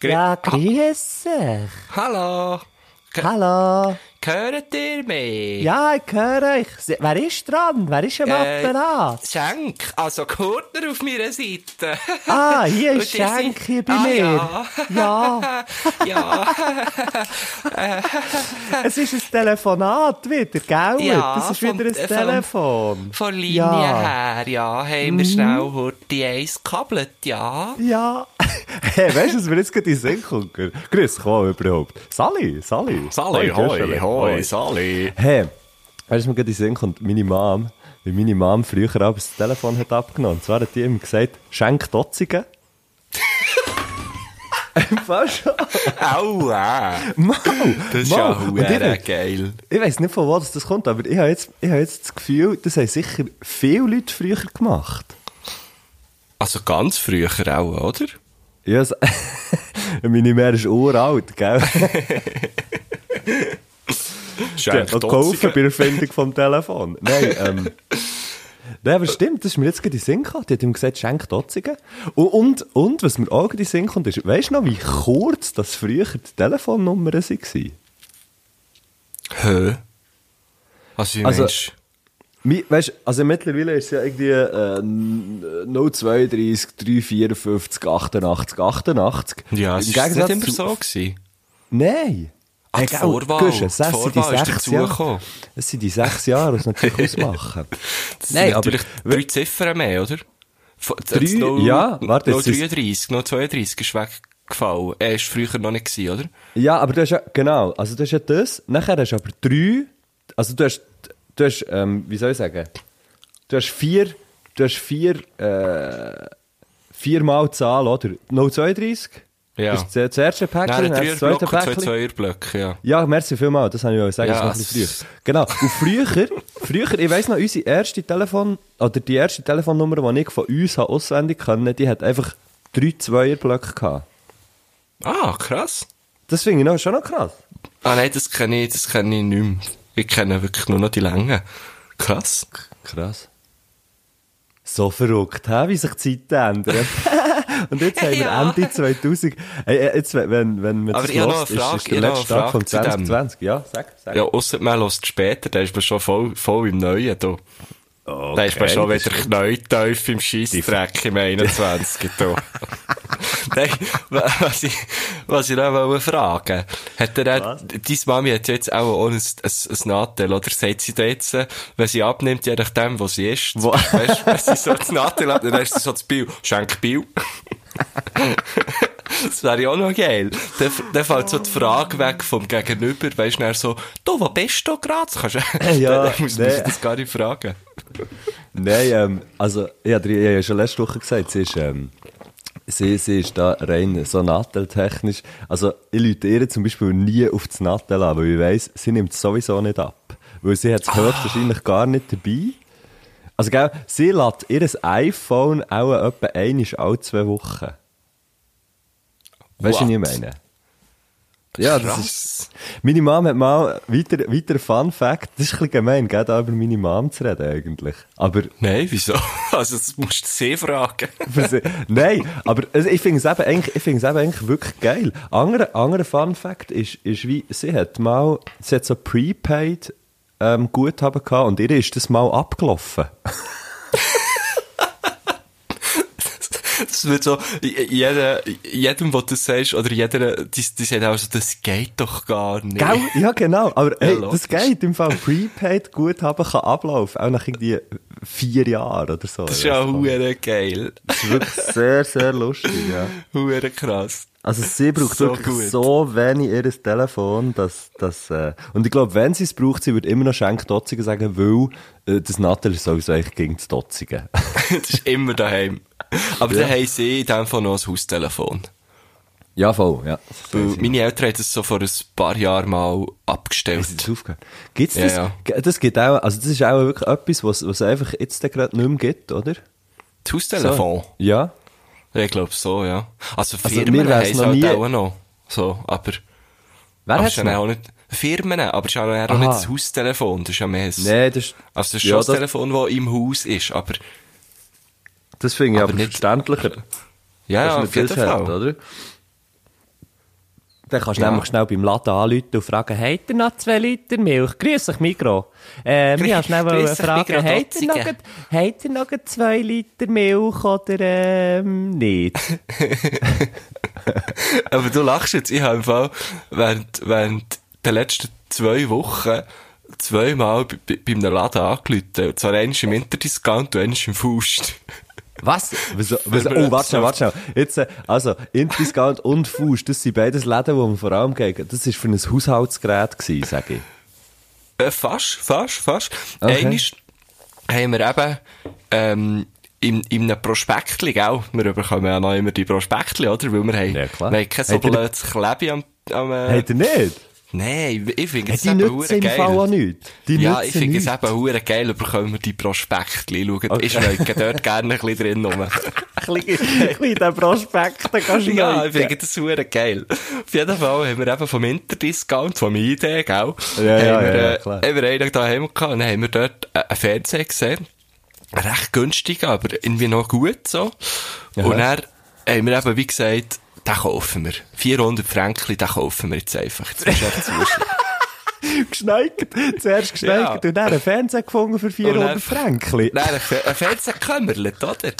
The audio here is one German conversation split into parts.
Grü Ja, grüß dich. Hallo. Hallo. Hört ihr mich? Ja, ich höre euch. Wer ist dran? Wer ist am Äh, Apparat? Schenk, also Kurtner auf meiner Seite. Ah, hier ist Schenk hier bei ah, mir. Ja. Ja, ja. es ist ein Telefonat wieder, gell? Ja, das ist wieder ein vom- Telefon. Von Linie Ja. her, ja, haben wir schnell heute eins gekabelt, ja. Ja. hey, weißt du, was mir jetzt gerade in den Sinn kommt? Grüß dich auch überhaupt. Sally, Sally. Sally, hoi, hoi, Sally. Hey, weißt du, mir gerade in Sinn kommt? Meine Mom, wie meine Mom früher auch das Telefon hat abgenommen. Und zwar hat die immer gesagt, schenk Dotzigen. Fast schon. Aua. Mau, Das ist ja huere geil. ich weiss nicht, von wo das kommt, aber ich habe jetzt, ich habe jetzt das Gefühl, das haben sicher viele Leute früher gemacht. Also ganz früher auch, oder? Ja, meine Mär ist uralt, gell? Noch geholfen bei der Erfindung vom Telefon. Nein, ähm. Nein, aber stimmt, das ist mir jetzt gerade in Sinn gekommen. Die hat ihm gesagt, schenk Dotzigen. Und, und, und, was mir auch gerade in Sinn kommt, ist, weißt du noch, wie kurz das früher die Telefonnummern waren? Hä? Also, wie Also- meinst Weißt du, also mittlerweile ist es ja irgendwie äh, 032 354 88 88. du? Ja, es ist nicht immer so gewesen. Nein. Ah, die Vorwahl. Das Die sind die Vorwahl ist sechs. Jahre. Das sind die sechs Jahre, die es natürlich ausmachen. Das Nein, sind aber- natürlich drei Ziffern mehr, oder? Drei- noch- ja, warte, noch jetzt ist- 33, noch 32 ist weggefallen. Er ist früher noch nicht gewesen, oder? Ja, aber du hast ja, genau, also du hast ja das, nachher hast du aber drei, also du hast, du hast, ähm, wie soll ich sagen, du hast vier, du hast vier, äh, viermal die Zahl, oder? 032? Ja. Das das erste Päckchen, Nein, das zweite Blöcke, zwei Päckchen. Zweierblöcke, ja. Ja, merci vielmals, das habe ich auch sagen, Ja, das ist noch ein bisschen früher. Genau, und früher, früher, ich weiss noch, unsere erste Telefon, oder die erste Telefonnummer, die ich von uns habe auswendig können, die hat einfach drei Zweierblöcke gehabt. Ah, krass. Das finde ich noch, schon noch krass. Ah nein, das kenne ich, das kenne ich nicht mehr. Ich kenne wirklich nur noch die Länge. Krass. Krass. So verrückt, hä? wie sich die Zeiten ändern. Und jetzt haben wir Ja. Ende 2000. Hey, jetzt, wenn, wenn man Aber das ich habe noch hört, eine Frage, ist, ist der ich habe noch letzte Tag von Frage zu dem. 2020. Ja, sag, sag. Ja, ausser man hört später, da ist man schon voll, voll im Neuen, da. Da ist man schon wieder knäutief im Scheissdreck im 21. da. Nein, wa- was ich, was ich noch wollte fragen. Hat er, deine Mami hat jetzt auch, auch ein, ein, ein Nadel, oder sagt sie da jetzt, äh, wenn sie abnimmt, je nachdem, wo sie ist, Wo- weißt, wenn sie so das Nadel hat, dann ist sie so das Bild, schenk Bild. Das wäre ja auch noch geil. Dann, dann fällt so die Frage weg vom Gegenüber, weißt du, dann so, du, wo bist du gerade? Kannst du, Ja, dann muss man nee. sich das gar nicht fragen. Nein, ähm, also, ich habe ja schon letzte Woche gesagt, sie ist, ähm, sie, sie ist da rein so natteltechnisch. Also, ich lüte ihr zum Beispiel nie auf das Nattel an, weil ich weiss, sie nimmt es sowieso nicht ab. Weil sie hat es höchstwahrscheinlich gar nicht dabei. Also, gell, sie lädt ihr iPhone auch etwa einmal alle zwei Wochen. Weißt du, was ich meine? Ja, das Krass. ist. Meine Mom hat mal, weiter, weiter Fun Fact, das ist ein bisschen gemein, gell, da über meine Mom zu reden eigentlich. Aber, Nein, wieso? Also, das musst du sie fragen. nein, aber also ich finde es eben eigentlich, ich finde es eben eigentlich wirklich geil. Anderer, anderer Fun Fact ist, ist wie, sie hat mal, sie hat so Prepaid, ähm, Guthaben gehabt und ihr ist das mal abgelaufen. Das wird so, jeder, jedem, wo du sagst, oder jeder, die, die sagt auch so, das geht doch gar nicht. Gell? Ja, genau. Aber hey, logisch. das geht im Fall. Prepaid Guthaben kann ablaufen, auch nach irgendwie vier Jahren oder so. Das ist ja hure geil. Das ist wirklich sehr, sehr lustig, ja. Hure krass. Also sie braucht So wirklich gut. so wenig ihr Telefon, dass, dass äh, und ich glaube, wenn sie es braucht, sie würde immer noch Schenk Dotzigen sagen, weil äh, das Nattel ist sowieso eigentlich gegen das Dotzigen. das ist immer daheim. Aber Ja. dann haben sie in dem Fall noch ein Haustelefon. Ja, voll, ja. Meine Eltern haben das so vor ein paar Jahren mal abgestellt. Das? Gibt's Ja, das? ja. Ge- Das gibt auch, also das ist auch wirklich etwas, was, was einfach jetzt gerade nicht mehr gibt, oder? Das Haustelefon? Ja. Ich glaube so, ja. Also Also, Firmen mir haben es halt nie- auch noch. So, aber... Wer aber hat's ist ja auch nicht... Firmen, aber es ist ja auch Aha. nicht das Haustelefon, das ist ja mehr ein... Nee, das, Also das ist ja, schon das Telefon, das im Haus ist, aber... das finde ich Aber aber, nicht- verständlicher. Ja, ja, Das auf ist jeden Fall. Schade, oder? Dann kannst du Ja. nämlich schnell beim Laden anrufen und fragen, habt ihr noch zwei Liter Milch? Grüß euch, Mikro. Ich wollte schnell Grüß wollen euch, fragen, habt ihr, noch, habt ihr noch zwei Liter Milch oder ähm, nicht? Aber du lachst jetzt, ich habe im Fall während, während der letzten zwei Wochen zweimal bei, bei, einem Laden angerufen. Und zwar eines im Interdiscount und eines im Faust. Was? Wieso, wieso? Wir Oh, warte schnell, warte schnell. Jetzt, äh, also, Intdiscount und Faust, das sind beides Läden, wo man vor allem gegen, das war für ein Haushaltsgerät gewesen, sage ich. Äh, fast, fast, fast. Okay. Eines haben wir eben, ähm, in, in einem Prospektli, gell? Wir bekommen ja noch immer die Prospektli, oder? Weil wir haben, Ja, klar. wir haben kein so blödes Klebe am, am äh, ihr nicht? Nein, ich finde es eben hure geil. Fall auch nichts. Die ja, ich finde es eben hure geil, bekommen wir die Prospektli. Schaut, Okay. ich schneide dort gerne ein bisschen drin rum. Ein bisschen den Prospekt, da kannst du ja, ich finde das hure geil. Auf jeden Fall haben wir eben vom Interdiscount, vom ID, gell? Ja, haben ja, wir, ja, klar. haben wir einen daheim gehabt und dann haben wir dort einen Fernseher gesehen. Recht günstig, aber irgendwie noch gut, so. Und dann haben wir eben, wie gesagt, den kaufen wir. 400 Franken, den kaufen wir jetzt einfach. Du einfach zuschlagen. Geschneigt. Zuerst geschneigt Ja. und dann einen Fernseher gefunden für 400 dann- Franken. Nein, ein Fe- ein Fernseher gekümmert, oder?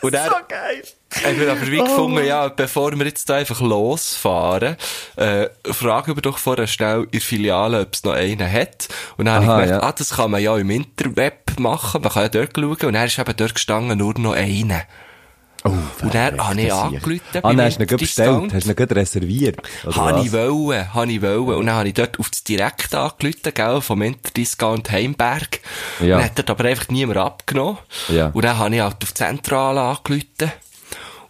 Und dann, geil. haben wir aber wie gefunden, ja, bevor wir jetzt da einfach losfahren, äh, fragen wir doch vorher schnell in der Filiale, ob es noch einen hat. Und dann habe Aha, ich gemerkt, ja. ah, das kann man ja im Interweb machen, man kann ja dort schauen. Und dann ist eben dort gestanden nur noch einer. Oh, Und dann habe ich angerufen Ah, dann hast du ihn bestellt, hast du ihn reserviert. Habe ich wollen, habe ich wollen. Und dann habe ich dort auf das Direkt angerufen, gell, vom Interdiscount Heimberg. Ja. Und hat dort aber einfach niemand abgenommen. Ja. Und dann habe ich halt auf die Zentrale angerufen.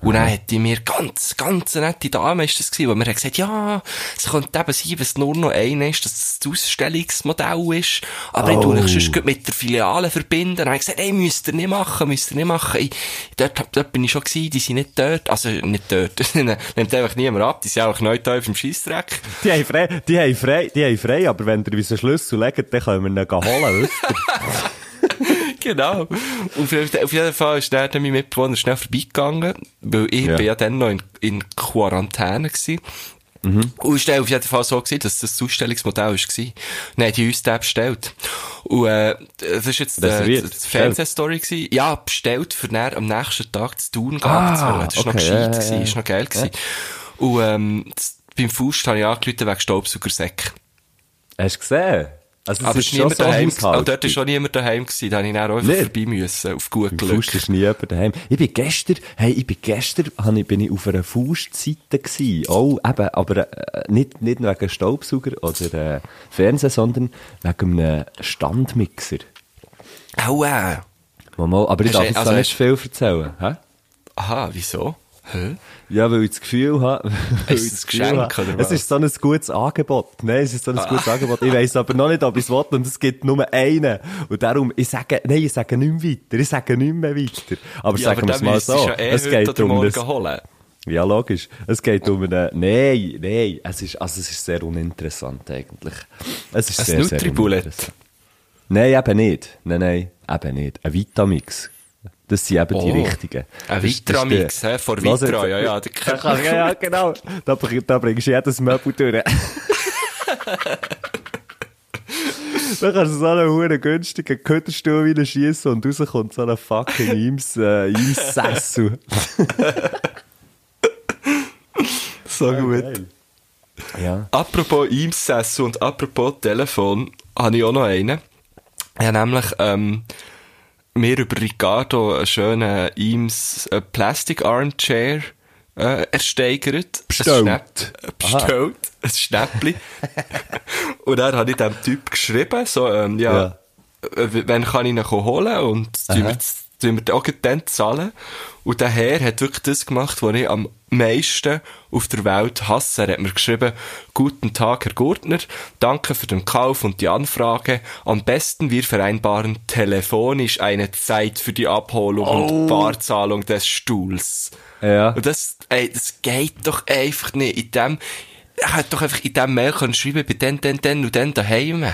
Und dann hat die mir ganz, ganz eine nette Dame ist das gewesen, wo mir hat gesagt, ja, es könnte eben sein, wenn es nur noch einer ist, dass es das Ausstellungsmodell ist. Aber ich Oh. tue euch sonst mit der Filiale verbinden. Dann habe ich gesagt, ey, müsst ihr nicht machen, müsst ihr nicht machen. Ich, dort, dort bin ich schon gewesen, die sind nicht dort. Also, nicht dort. Nimmt einfach niemand ab. Die sind auch neu da auf dem Scheissdreck. Die haben frei, die haben frei, die haben frei, aber wenn ihr uns einen Schlüssel legt, dann können wir ihn holen? genau. Und auf jeden- Fall ist dann mein Mitbewohner schnell vorbeigegangen, weil ich Ja. bin ja dann noch in, in Quarantäne gewesen. Mhm. Und es war auf jeden Fall so, gewesen, dass das das Ausstellungsmodell war. Dann haben die uns den bestellt. Und, äh, das ist jetzt, äh, Reserviert, die. Fernsehstory gewesen. Ja, bestellt, für dann am nächsten Tag zu tun Ah, zu wollen. das war noch okay, gescheit ja, ja, gewesen, ja. ist noch geil gewesen. Und, ähm, das- beim Faust habe ich angerufen wegen Staubsaugersäck. Hast du gesehen? Also, das Aber ist es ist niemand daheim, auch dort ist schon niemand daheim gewesen, da habe ich dann auch einfach vorbei müssen, auf gut Glück. Faust ist nie jemand daheim. Ich bin gestern, hey, ich bin gestern, ich, bin ich auf einer Faustseite gewesen. Oh, eben, aber äh, nicht, nicht wegen Staubsauger oder äh, Fernsehen, sondern wegen einem Standmixer. Aua. Mal, aber ich darf du- jetzt also nicht viel erzählen. Hä? Aha, wieso? Hä? Ja, weil ich das Gefühl habe, weil Ist es ein Geschenk, habe, oder Es was? ist so ein gutes Angebot. Nein, es ist so ein gutes Angebot. Ich weiss aber noch nicht, ob ich es will und es gibt nur einen. Und darum, ich sage, nein, ich sage nicht mehr weiter. Ich sage nicht mehr weiter. Aber Ja, sagen wir es mal so. ja eh es geht um das, holen. ja, logisch. Es geht um eine, nein, nein, es ist, also es ist sehr uninteressant eigentlich. Es ist Ein sehr, sehr uninteressant. Nein, eben nicht. Nein, nein, eben nicht. Ein Vitamix. Das sind eben die Oh, richtigen. Ein Vitramix, hä, Lass Vitra, ja, ja. ja, ja, genau. Da, da bringst du jedes Möbel durch. Da kannst du so einen huren günstigen Kötterstuhl wieder schießen und rauskommt so ein fucking Ims, äh, Ims-Sessel. So gut. Ja. Apropos Eames-Sessel und apropos Telefon, habe ich auch noch einen. Habe nämlich, ähm, mir über Ricardo einen schönen Eames Plastic Armchair äh, ersteigert. Bestellt. Bestellt. Ein Schnäppli. und dann habe ich dem Typ geschrieben, so, ähm, ja, Ja. äh, w- wann kann ich ihn holen? Und das tun wir auch dann zahlen. Und der Herr hat wirklich das gemacht, was ich am meisten auf der Welt hasse. Er hat mir geschrieben, guten Tag, Herr Gurtner, danke für den Kauf und die Anfrage. Am besten wir vereinbaren telefonisch eine Zeit für die Abholung und Barzahlung des Stuhls. Ja. Und das, ey, das geht doch einfach nicht. In dem, er hätte doch einfach in dem Mail können schreiben, bei den, den, den und den daheim.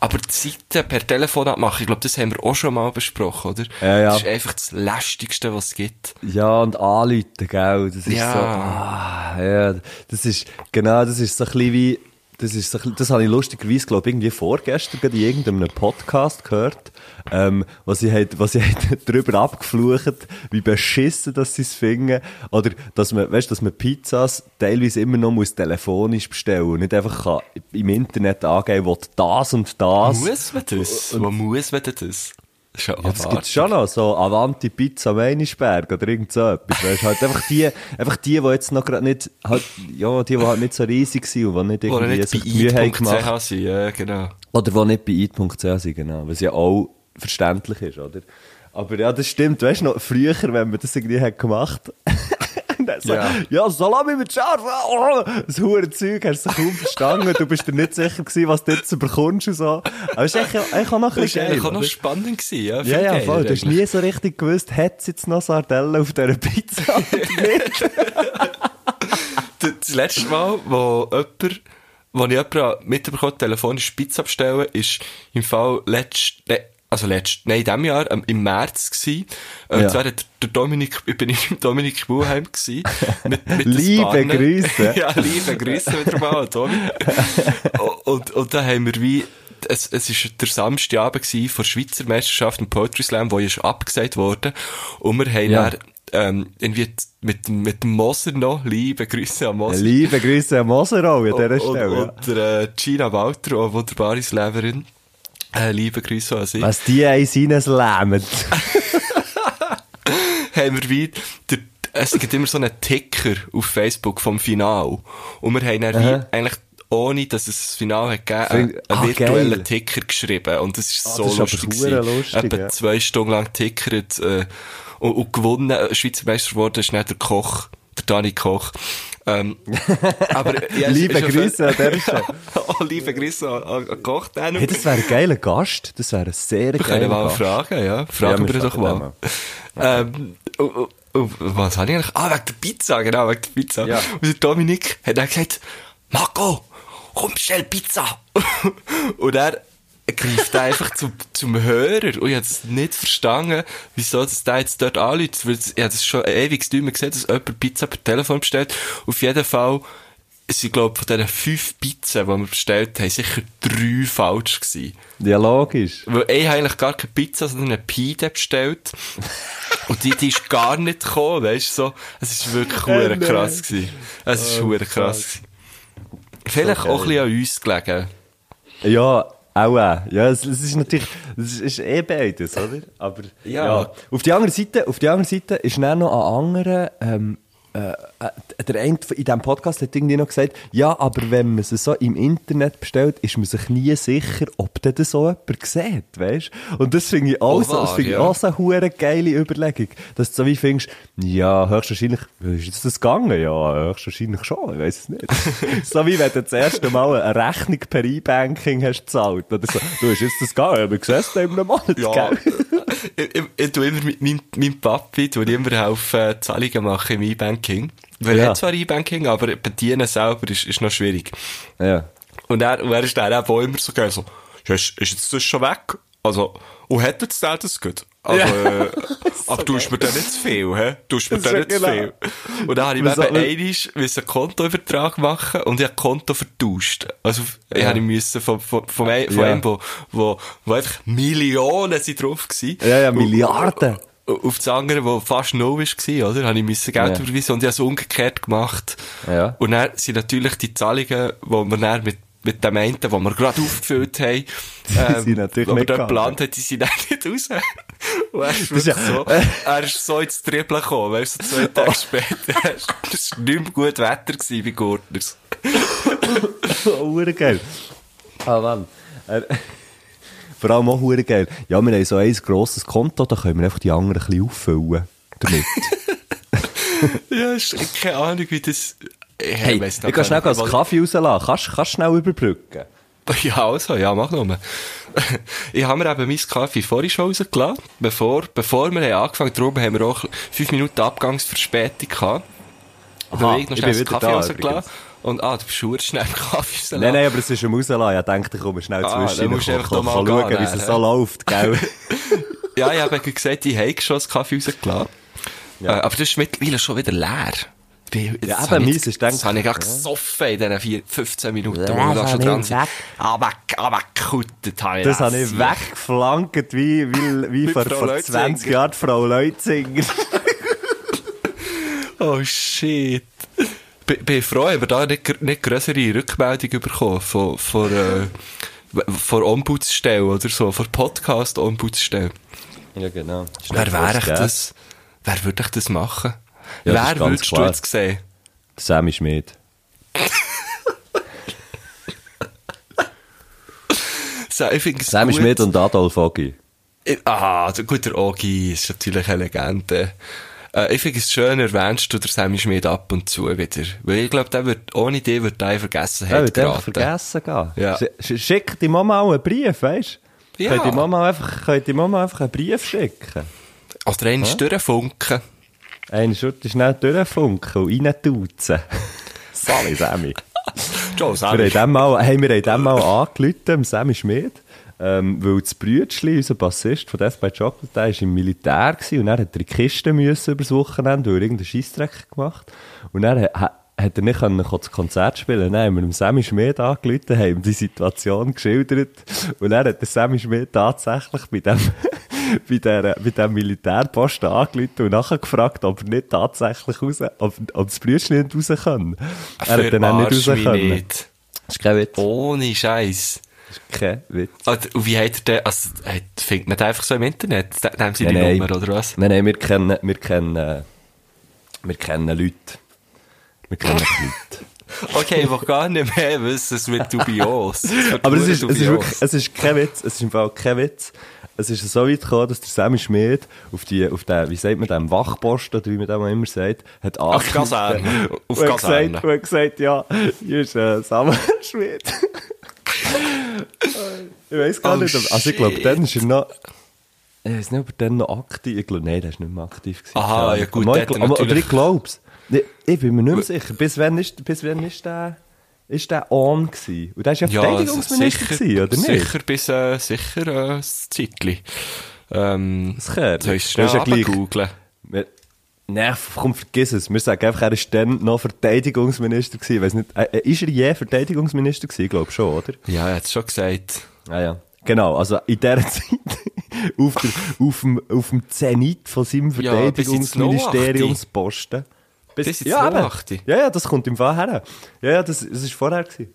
Aber die Zeiten per Telefon abmachen, ich glaube, das haben wir auch schon mal besprochen, oder? Ja, ja. Das ist einfach das Lästigste, was es gibt. Ja, und anrufen, gell, das ist Ja. so, ah, ja, das ist, genau, das ist so ein bisschen wie, das ist das habe ich lustigerweise, glaube ich, irgendwie vorgestern in irgendeinem Podcast gehört, ähm, was sie hat, was sie hat drüber abgeflucht, wie beschissen, dass sie es finden, oder, dass man, weißt, dass man Pizzas teilweise immer noch muss telefonisch bestellen und nicht einfach kann im Internet angeben, will das und das. Muss man das? Wo muss man das? Ist ja, das gibt's schon noch, so Avanti Pizza Meinisberg oder irgend so etwas. Weißt, halt einfach die, einfach die, die jetzt noch gerade nicht, halt, ja, die, die halt nicht so riesig sind und die nicht irgendwie nicht sich die Mühe haben gemacht. sind, ja, genau. Oder die nicht bei eat.ch sind, genau. Was ja auch verständlich ist, oder? Aber ja, das stimmt. Weißt du noch, früher, wenn man das irgendwie hat gemacht Und dann so, Ja. ja. Salami mit Scharf, oh, das hure Zeug, hast du kaum verstanden, du bist dir nicht sicher gewesen, was du jetzt bekommst und so. Aber es ist eigentlich, auch noch ein bisschen war geil. eigentlich auch noch spannend gewesen, ja. Ja, ja, voll. Du hast nie so richtig gewusst, hat es jetzt noch Sardellen auf dieser Pizza oder nicht? Das letzte Mal, wo jemand, wo ich jemanden mitbekommen telefonisch Pizza bestellen, ist im Fall letzt, ne, also letzt, nein, in diesem Jahr, ähm, im März gsi. Äh, Ja. Und zwar hat der Dominik, ich bin ich beim Dominik Buheim gsi. Mit, mit Liebe Grüße. ja, liebe Grüße wieder mal, Tommy. und, und da haben wir wie, es, es ist der Samstagabend gsi vor der Schweizer Meisterschaft im Poetry Slam, wo ist abgesagt worden. Und wir haben Ja. dann, ähm, irgendwie mit, mit dem Moser noch, liebe Grüße an Moser. Liebe Grüße an Moser auch an dieser Und, Stelle. und der äh, Gina Walter, auch eine wunderbare Slammerin. Äh, liebe Grüße an sie. Was die eins reinlähmen. Haben wir wie, der, es gibt immer so einen Ticker auf Facebook vom Final. Und wir haben dann wie, eigentlich, ohne dass es das Final hat gegeben, Find- einen, Ah, einen virtuellen geil. Ticker geschrieben. Und das ist Ah, so das ist lustig. hure gewesen. lustig, Etwa ja. zwei Stunden lang tickert, äh, und, und gewonnen, äh, Schweizer Meister geworden ist nicht der Koch, der Dani Koch. Ähm, aber, ja, Liebe ist Grüße an dieser Stelle. oh, liebe Grüße an, an, Koch. Hey, das wäre ein geiler Gast. Das wäre ein sehr Wir geiler können mal Gast. fragen, ja. Fragen Ja, wir wir doch mal. Ähm, und, und, und, was habe ich eigentlich? Ah, wegen der Pizza, genau, wegen der Pizza. Ja. Und der Dominik hat dann gesagt, Marco, komm, bestell Pizza. und er greift einfach zum, zum Hörer. Und ich habe es nicht verstanden, wieso das da jetzt dort anläutet. Weil ich habe das schon ewig nicht mehr gesehen, dass jemand Pizza per Telefon bestellt. Auf jeden Fall, es sind, glaube von diesen fünf Pizzen, die wir bestellt haben, sicher drei falsch gewesen. Ja, logisch. Weil ich habe eigentlich gar keine Pizza, sondern eine Pide bestellt. Und die, die ist gar nicht gekommen, weißt du, so. Es ist wirklich hure nein. krass gewesen. Es ist hure krass gewesen. Vielleicht So auch ein bisschen an uns gelegen. Ja, auch. Ja, es, es ist natürlich, es ist, eh beides, oder? Aber, Ja. Auf die andere Seite, auf die andere Seite ist dann noch ein anderer, ähm, äh, äh, der eine in diesem Podcast hat irgendwie noch gesagt, ja, aber wenn man es so im Internet bestellt, ist man sich nie sicher, ob denn das so jemand sieht, weißt Und das finde ich auch Oh, so, das ich ja. auch so eine geile Überlegung, dass du so wie findest, ja, höchstwahrscheinlich, ist jetzt das gegangen? Ja, höchstwahrscheinlich schon, ich weiß es nicht. so wie wenn du das erste Mal eine Rechnung per E-Banking hast gezahlt, oder so, du hast jetzt das gegangen, aber du siehst es in einem Monat, Ja. ich, ich, ich tue immer mit meinem, meinem Papi, tue immer helfen, Zahlungen machen im E-Banking. Weil er Ja. hat zwar E-Banking, aber bedienen selber ist, ist noch schwierig. Ja. Und er, und er ist dann auch immer so geil, so, ja, ist, ist jetzt das schon weg? Also, und hat jetzt der das gut? Also, Ja. äh, aber du hast mir dann nicht zu viel, hä? Du hast mir dann nicht zu ja viel. genau. Und dann habe ich mir eben einmal einen Kontoübertrag machen und ich habe Konto vertauscht. Also, ich Ja. habe müssen von, von, von, einem, von Ja. einem, wo, wo, wo einfach Millionen sind drauf gewesen. Ja, ja, Milliarden. und Auf das andere, wo fast null war, oder? Habe ich müssen Geld Ja. überweisen und ich habe es umgekehrt gemacht. Ja. Und dann sind natürlich die Zahlungen, die wir dann mit, mit dem einen, den wir gerade aufgefüllt haben, ähm, sind natürlich wo wir dort geplant haben, die sind dann nicht raus. Und er ist, ist ja- so, er ist so ins Trippeln gekommen, weißt du, so zwei Tage später. Es war nicht mehr gut Wetter gewesen bei Gurtners. Oh, geil. Ah, Mann. Vor allem auch hure geil. Ja, wir haben so ein grosses Konto, da können wir einfach die anderen ein bisschen auffüllen. Damit. ja, ist keine Ahnung, wie das... Ich hey, ich kann schnell einen Kaffee rauslassen. Kannst du schnell überbrücken? Ja, also, ja, mach nur. ich habe mir eben mein Kaffee vorhin schon rausgelassen, bevor, bevor wir angefangen haben. haben wir auch fünf Minuten Abgangsverspätung gehabt. Aha, ich noch ich bin wieder Kaffee da rausgelassen. Und, ah, du bist schon schnell im Kaffee. Nein, nein, aber es ist am Rauslassen. Ich dachte, ich komme schnell Ah, zwischen. musst du kann- einfach kann- noch kann mal schauen, wie es so läuft, gell? Ja, ich habe gesagt, ich habe schon das Kaffee rausgelassen. Ja. Äh, aber das ist mittlerweile schon wieder leer. Ich bin- Ja, das ich meins ist gedacht- Das habe ich gerade gesoffen in diesen vier, 15 Minuten, wo Das wir da schon dran ich sind. weg. Ah, weg, ah, weggekuttet habe ich Das habe ich weggeflankt, wie, wie, wie vor, vor Leutzinger. 20 Jahren Frau Leutzinger. Oh shit. Bin, froh, haben wir da nicht, nicht grössere Rückmeldung bekommen von, von, äh, von Ombudsstelle oder so, von Podcast-Ombudsstelle. ja, genau. Wer wäre ich das? Wer würde ich das machen? Ja, das Wer würdest du klar. jetzt sehen? Sammy Schmidt. So, Sammy. Schmidt und Adolf Ogi. Ah, gut, der Ogi ist natürlich eine Legende. Äh, ich finde es schön, erwähnst du der Sammy Schmidt ab und zu wieder. Weil ich glaube, der wird, ohne die wird der in Ja, Vergessenheit wird vergessen gehen. Ja. Sch- sch- Schick die Mama auch einen Brief, weißt du? Ja. Könnt die Mama einfach, könnt die Mama einfach einen Brief schicken? Oder einmal durchfunken. Eine Schurte schnell durchfunken und reintutzen. Sally Sammy. Joe, Wir haben dem mal, hey, wir haben dem mal dem Sammy Schmidt, ähm, weil das Brütschli, unser Bassist von Death by Chocolate, der war im Militär gewesen, und er hat er in die Kiste müssen übers Wochenende, weil er irgendeinen Scheissdreck gemacht Und dann hat, er nicht können, das Konzert spielen haben wir dem Sammy Schmidt angerufen, haben ihm die Situation geschildert. Und dann hat der Sammy Schmidt tatsächlich bei dem, bei der, bei dem Militärposten angerufen und nachher gefragt, ob er nicht tatsächlich raus, ob, ob das Brütschli nicht raus kann. Er hat dann auch nicht raus können. nicht. Das ist kein Witz. Ohne Scheiß. Kein Witz. Und wie hat er denn, also, findet man den einfach so im Internet? Haben sie die Nein, Nummer, oder was? Nein, nein, wir kennen, wir kennen, äh, wir kennen Leute. Wir kennen Leute. Okay, ich will gar nicht mehr wissen, es wird dubios. wird Aber es ist, es ist wirklich, es ist kein Witz, es ist im Fall kein Witz. Es ist so weit gekommen, dass der Sammy Schmidt auf die, auf den, wie sagt man dem, Wachposten, oder wie man dem immer sagt, hat Auf Kaserne. Auf Kaserne. gesagt, und hat gesagt, ja, hier ist äh, Samuel Schmidt. Ich weiß gar Oh, nicht, also ich glaube, dann ist er noch, ich weiß nicht, ob er dann noch aktiv, ich glaube, nein, der ist nicht mehr aktiv gewesen. Aha, ja gut, aber, der aber, aber ich glaub's. Ich, ich bin mir nicht mehr sicher, bis wann ist, bis wann ist der, ist der on gewesen? Und der ist ja Verteidigungsminister gewesen, oder nicht? Sicher, bis, äh, sicher, äh, ein Zeitchen. Ähm, Das Kerl. soll ich schnell Das ja googeln? Nein, komm, vergiss es. Wir sagen einfach, er ist dann noch Verteidigungsminister gewesen. Weiss nicht, äh, äh, ist er je Verteidigungsminister gewesen? Ich glaube schon, oder? Ja, er hat es schon gesagt. Ah, ja. Genau, also in dieser Zeit, auf, der, auf, dem, auf dem Zenit von seinem Ja, bis Verteidigungsministeriumsposten. Bis ins ja. 88. ja, ja, das kommt im Fall her. Ja, ja, das, das ist vorher gewesen.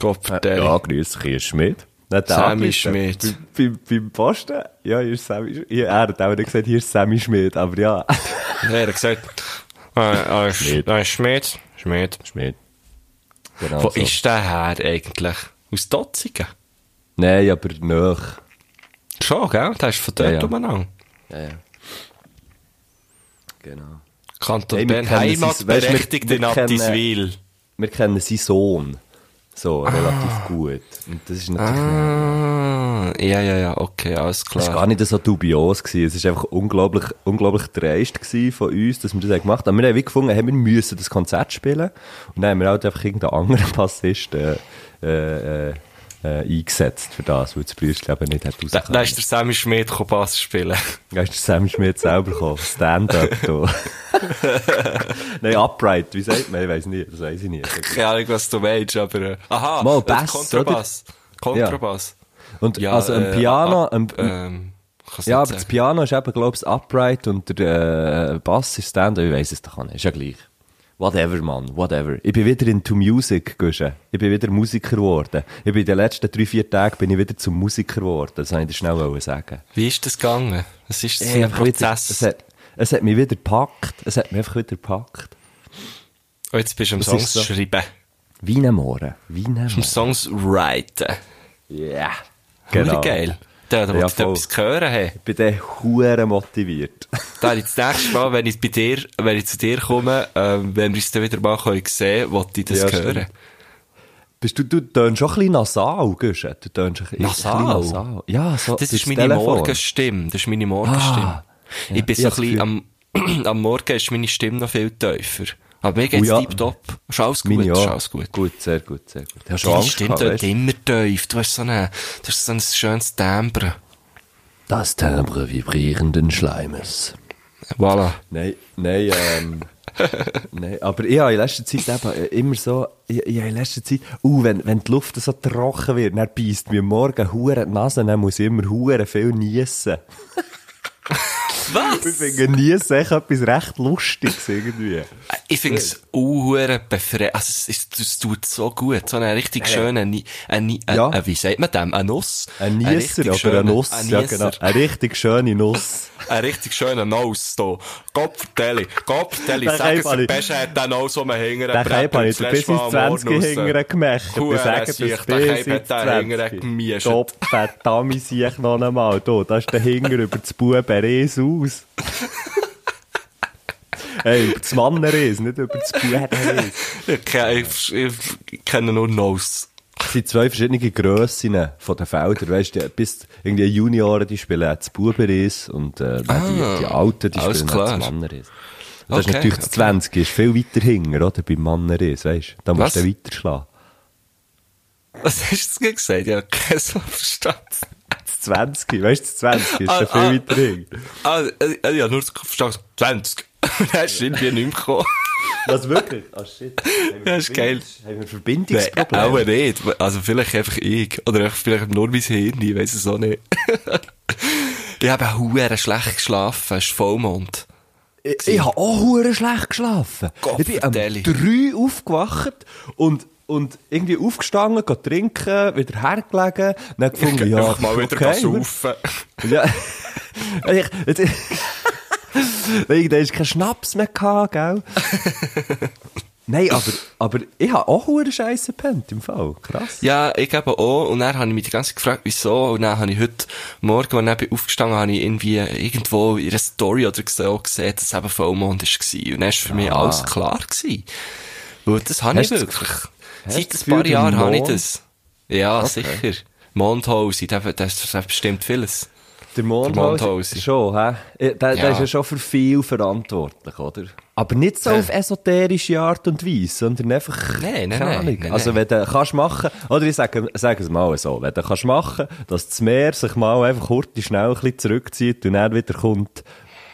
Gott vertelle. Ja, grüß dich, hier ist Schmidt. Nicht Sammy. Schmidt. Bei, bei, beim Posten, ja, hier ist Sammy Schmidt. Ja, er hat auch nicht gesagt, hier ist Sammy Schmidt, aber ja. Ja, er hat gesagt, äh, äh, Schmidt. Schmidt. Äh, Schmidt. Schmidt. Schmidt. Genau Wo so. ist der her eigentlich? Aus Dotzigen? Nein, aber nach. Schon, gell? Der ist von dort Ja, ja. umeinander. Ja, ja. Genau. Kanton Hey, Bern, Heimatberechtigte Nattiswil. Wir kennen seinen Sohn. So, relativ gut. Und das ist natürlich. Ah, ja, ja, ja, okay, alles Das war klar. gar nicht so dubios gewesen. Es ist einfach unglaublich, unglaublich dreist gewesen von uns, dass wir das gemacht haben. Aber wir haben wie gefunden, hey, wir müssen das Konzert spielen. Und dann haben wir halt einfach irgendeinen anderen Bassist, äh, äh, äh, äh, eingesetzt für das, weil das Brüstchen eben nicht hat Da, rausgekommen. da ist der Sammy Schmidt gekommen Bass spielen. Da ist der Sam Schmidt selber gekommen. Stand-up da. Nein, Upright, wie sagt man? Ich weiß nicht, das weiß ich nicht. Keine Ahnung, was du meinst, aber... Äh, aha, Mal äh, Bass, Kontrabass. Kontrabass. Und Ja, also ein äh, Piano, ab- ein, ähm, ja, aber das sagen. Piano ist eben, glaube ich, Upright und der äh, Bass ist Stand-up, ich weiss es doch nicht, ist ja gleich. Whatever, Mann, whatever. Ich bin wieder into Music, Gusche. Ich bin wieder Musiker geworden. Ich bin in den letzten drei, vier Tagen bin ich wieder zum Musiker geworden. Das wollte ich dir schnell sagen. Wie ist das gegangen? Was ist für Ey, ein einfach wieder, Prozess? es, hat, es hat mich wieder gepackt. Es hat mich einfach wieder gepackt. Oh, jetzt bist du am Songs so. schreiben. Wie ein Mohren. Wie ein Am Mohren. Songs writen. Ja. Genau. geil. Da, Ja, etwas hören haben. Ich bin dann hure motiviert. Da ich das nächste Mal, wenn ich bei dir, wenn ich zu dir komme, ähm, wenn wir uns dann wieder mal können sehen, wollte ich das Ja, hören. stimmt. Bist du, du tönst schon ein bisschen nasal, Guschen. Du tönst ein bisschen Nasal? nasal. Ja, so Das ist meine Telefon. Morgenstimme. Das ist meine Morgenstimme. Ah, ja. Ich bin so ein bisschen, am, am Morgen ist meine Stimme noch viel tiefer. Aber mir geht's Oh ja. tiptop. Ist alles gut, ist alles gut. Gut, sehr gut, sehr gut. Hast du Angst Stimme gehabt, immer tief. Du hast so eine, du hast so ein schönes Timbre. Das Timbre vibrierenden Schleimes. Voilà. Nein, nein, ähm, nein, aber ich habe in letzter Zeit eben äh, immer so, ich, ich in letzter Zeit, uh, wenn, wenn die Luft so trocken wird, dann beißt mir morgen hure die Nase, dann muss ich immer hure viel niesen. Was? Ich finde Niesen echt etwas recht Lustiges irgendwie. Ich finde es unhure befreit. Also, es, ist, es tut so gut. So eine richtig schöne, Ni- ein, ein, Ja. ein, wie sagt man dem? Ein Nuss? Ein Nieser oder schöner- eine Nuss, Ein ja genau. Eine richtig schöne Nuss. Ein richtig schöner Nuss, da. Gott vertelle, Gott vertelle, Den sag es, Keim der ich- Beste hat den Nuss, wo man hinterher Den Keim habe ich dir bis ins 20 hingern gemacht. Ich Hure sage Sieg, das bis ins hat den hingern 20. gemischt. Gott verdammt, sehe ich noch einmal. Da, da ist der Hinger über das Bubenreis aus. hey, über das Mannenreis, nicht über das Bubenreis. Ich, kenn- ich, ich, ich kenne nur Nuss. Es sind zwei verschiedene Grössen von den Feldern. Weißt du, bis irgendwie Junioren, die spielen auch das Bubenreis und äh, dann die, die Alten, die Ah, spielen auch das klar. Mannenreis. Und das ist Okay, natürlich das okay. 20, ist viel weiter hinten, oder? Beim Mannenreis, weißt du? Da musst Was? du weiter schlagen. Was hast du gesagt? Ja, kein so verstanden. Das 20, weißt du, das 20 ist Ah, viel ah. weiter hinten. Ah, äh, ja, nur verstanden. 20. Dann ist irgendwie nicht mehr gekommen. Was wirklich? Ah, shit. Ja, ist geil. Haben wir Nein, Verbindungsprobleme? auch nicht. Also vielleicht einfach ich. Oder vielleicht nur mein Hirn, ich weiss es auch nicht. ich habe hure schlecht geschlafen, es ist Vollmond. Ich, ich habe auch hure schlecht geschlafen. Gott ich bin um drei aufgewacht und, und irgendwie aufgestanden, gegangen trinken, wieder hergelegen, dann gefunden, ja, Einfach mal wieder okay, saufen. Ja. ich, jetzt, hast du keinen Schnaps mehr gehabt, gell? Nein, aber, aber ich habe auch hure Scheiße gepennt, im Fall. Krass. Ja, ich eben auch. Und dann habe ich mich die ganze Zeit gefragt, wieso. Und dann habe ich heute Morgen, als ich bin aufgestanden habe ich irgendwie irgendwo in einer Story oder so gesehen, dass es eben Vollmond war. Und dann war für mich Ah. alles klar gewesen. Weil das habe ich Hast das wirklich. Seit ein paar Jahren der habe ich das. Ja, sicher. Mondhausen, das, das, das bestimmt vieles. Der Mondhausen. Schon, hä? Der, der Ja. ist ja schon für viel verantwortlich, oder? Aber nicht so auf esoterische Art und Weise, sondern einfach, Nein, nein, keine Ahnung. nein, also wenn du kannst machen, oder ich sage, sage es mal so, wenn du kannst machen, dass das Meer sich mal einfach kurz schnell ein bisschen zurückzieht und dann wieder kommt,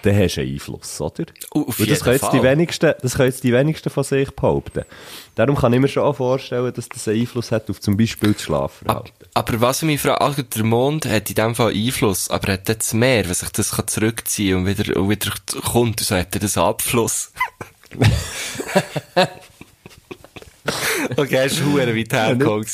dann hast du einen Einfluss, oder? Auf Und das jeden können jetzt die Fall. wenigsten, das können jetzt die wenigsten von sich behaupten. Darum kann ich mir schon auch vorstellen, dass das einen Einfluss hat auf zum Beispiel das Schlafverhalten. Aber was ich mich frage, also der Mond hat in dem Fall Einfluss, aber hat das Meer, wenn sich das kann zurückziehen und wieder, und wieder kommt, so hat er das Abfluss. okay, ist hure weit hergekommen.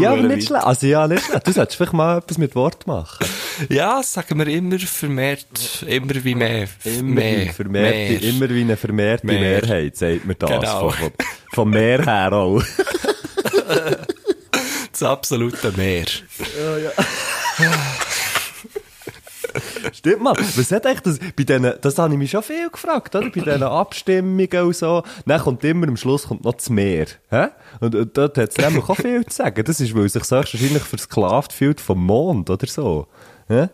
Ja, aber nicht schlecht. Also ja, nicht schlecht. Du solltest vielleicht mal etwas mit Wort machen. Ja, sagen wir immer vermehrt, immer wie mehr. Immer, mehr, wie, vermehrte, mehr. immer wie eine vermehrte Mehr. Mehrheit, sagt man das. Genau. Von, von, Meer her auch. Das absolute Meer. Stimmt mal. Was hat eigentlich das, bei denen, das habe ich mich schon viel gefragt, oder? Bei diesen Abstimmungen und so. Dann kommt immer am Schluss kommt noch das Meer. Hä? Und, und dort hat es nämlich auch viel zu sagen. Das ist, weil sich so wahrscheinlich versklavt fühlt vom Mond oder so. Hä?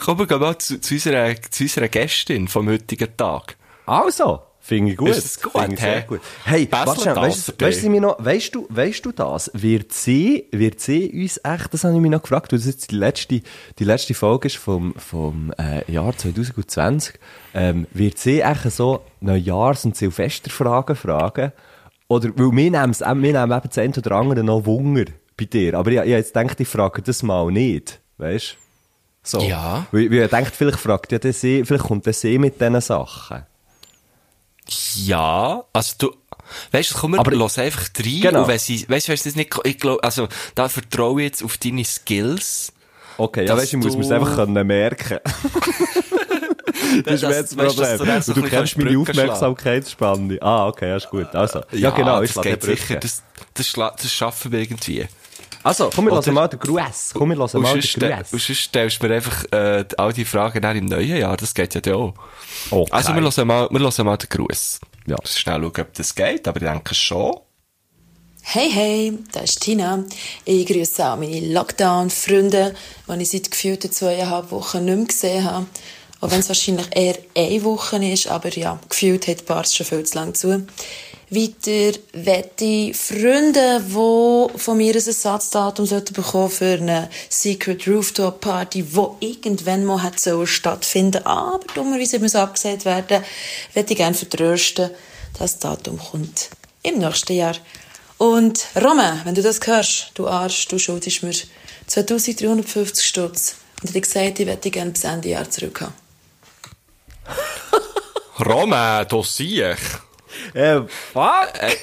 Kommen wir mal zu, zu, unserer, zu unserer Gästin vom heutigen Tag. Also, finde ich gut. Ist das gut, Finde ich sehr gut. Hey, warte schnell, weißt, weißt, du noch, weißt, du, weißt du das? Wird sie, wird sie uns echt, das habe ich mich noch gefragt, weil das jetzt die letzte, die letzte Folge ist vom, vom äh, Jahr 2020, ähm, wird sie echt so Neujahrs- und Silvesterfragen fragen? Oder, weil wir nehmen, wir nehmen eben das eine oder andere noch Wunder bei dir. Aber ich, ich jetzt gedacht, ich frage das mal nicht. Weißt du? So. Ja. Weil, weil ich denkt, vielleicht fragt ja der See, vielleicht kommt der See mit diesen Sachen. Ja, also du, weißt du, komm, wir Aber- los einfach rein. Genau. Und wenn sie, weißt du, sie das nicht, ich glaube, also, da vertraue ich jetzt auf deine Skills. Okay, ja, weißt du, ich muss du- mir's einfach können merken. Das ist mir jetzt das Problem. Weißt, du, du kennst meine Aufmerksamkeitsspanne. Ah, okay, ja, ist gut. Also, ja, ja genau, ich das geht sicher. Das, das, das schaffen wir irgendwie. Also, komm, wir lassen mal den Gruß. Komm, wir lassen mal den Gruß. Und sonst stellst du mir einfach äh, all die Fragen dann im neuen Jahr. Das geht ja auch. Okay. Also, wir lassen mal, wir lassen mal den Gruß. Ja. Schnell schauen, ob das geht, aber ich denke schon. Hey, hey, das ist Tina. Ich grüße auch meine Lockdown-Freunde, die ich seit gefühlten zweieinhalb Wochen nicht mehr gesehen habe. Auch wenn es wahrscheinlich eher eine Woche ist, aber ja, gefühlt hat Bars schon viel zu lang zu. Weiter wette Freunde, die von mir ein Ersatzdatum bekommen für eine Secret Rooftop Party, die irgendwann mal hat so stattfinden aber dummerweise muss abgesagt werden, werde ich gerne vertrösten. Das Datum kommt im nächsten Jahr. Und Roman, wenn du das hörst, du Arsch, du schuldest mir 2350 Stutz. Und ich gesagt, ich werde gerne bis Ende Jahr zurückhaben. Roman, du siehst. Äh, fuck? Ey,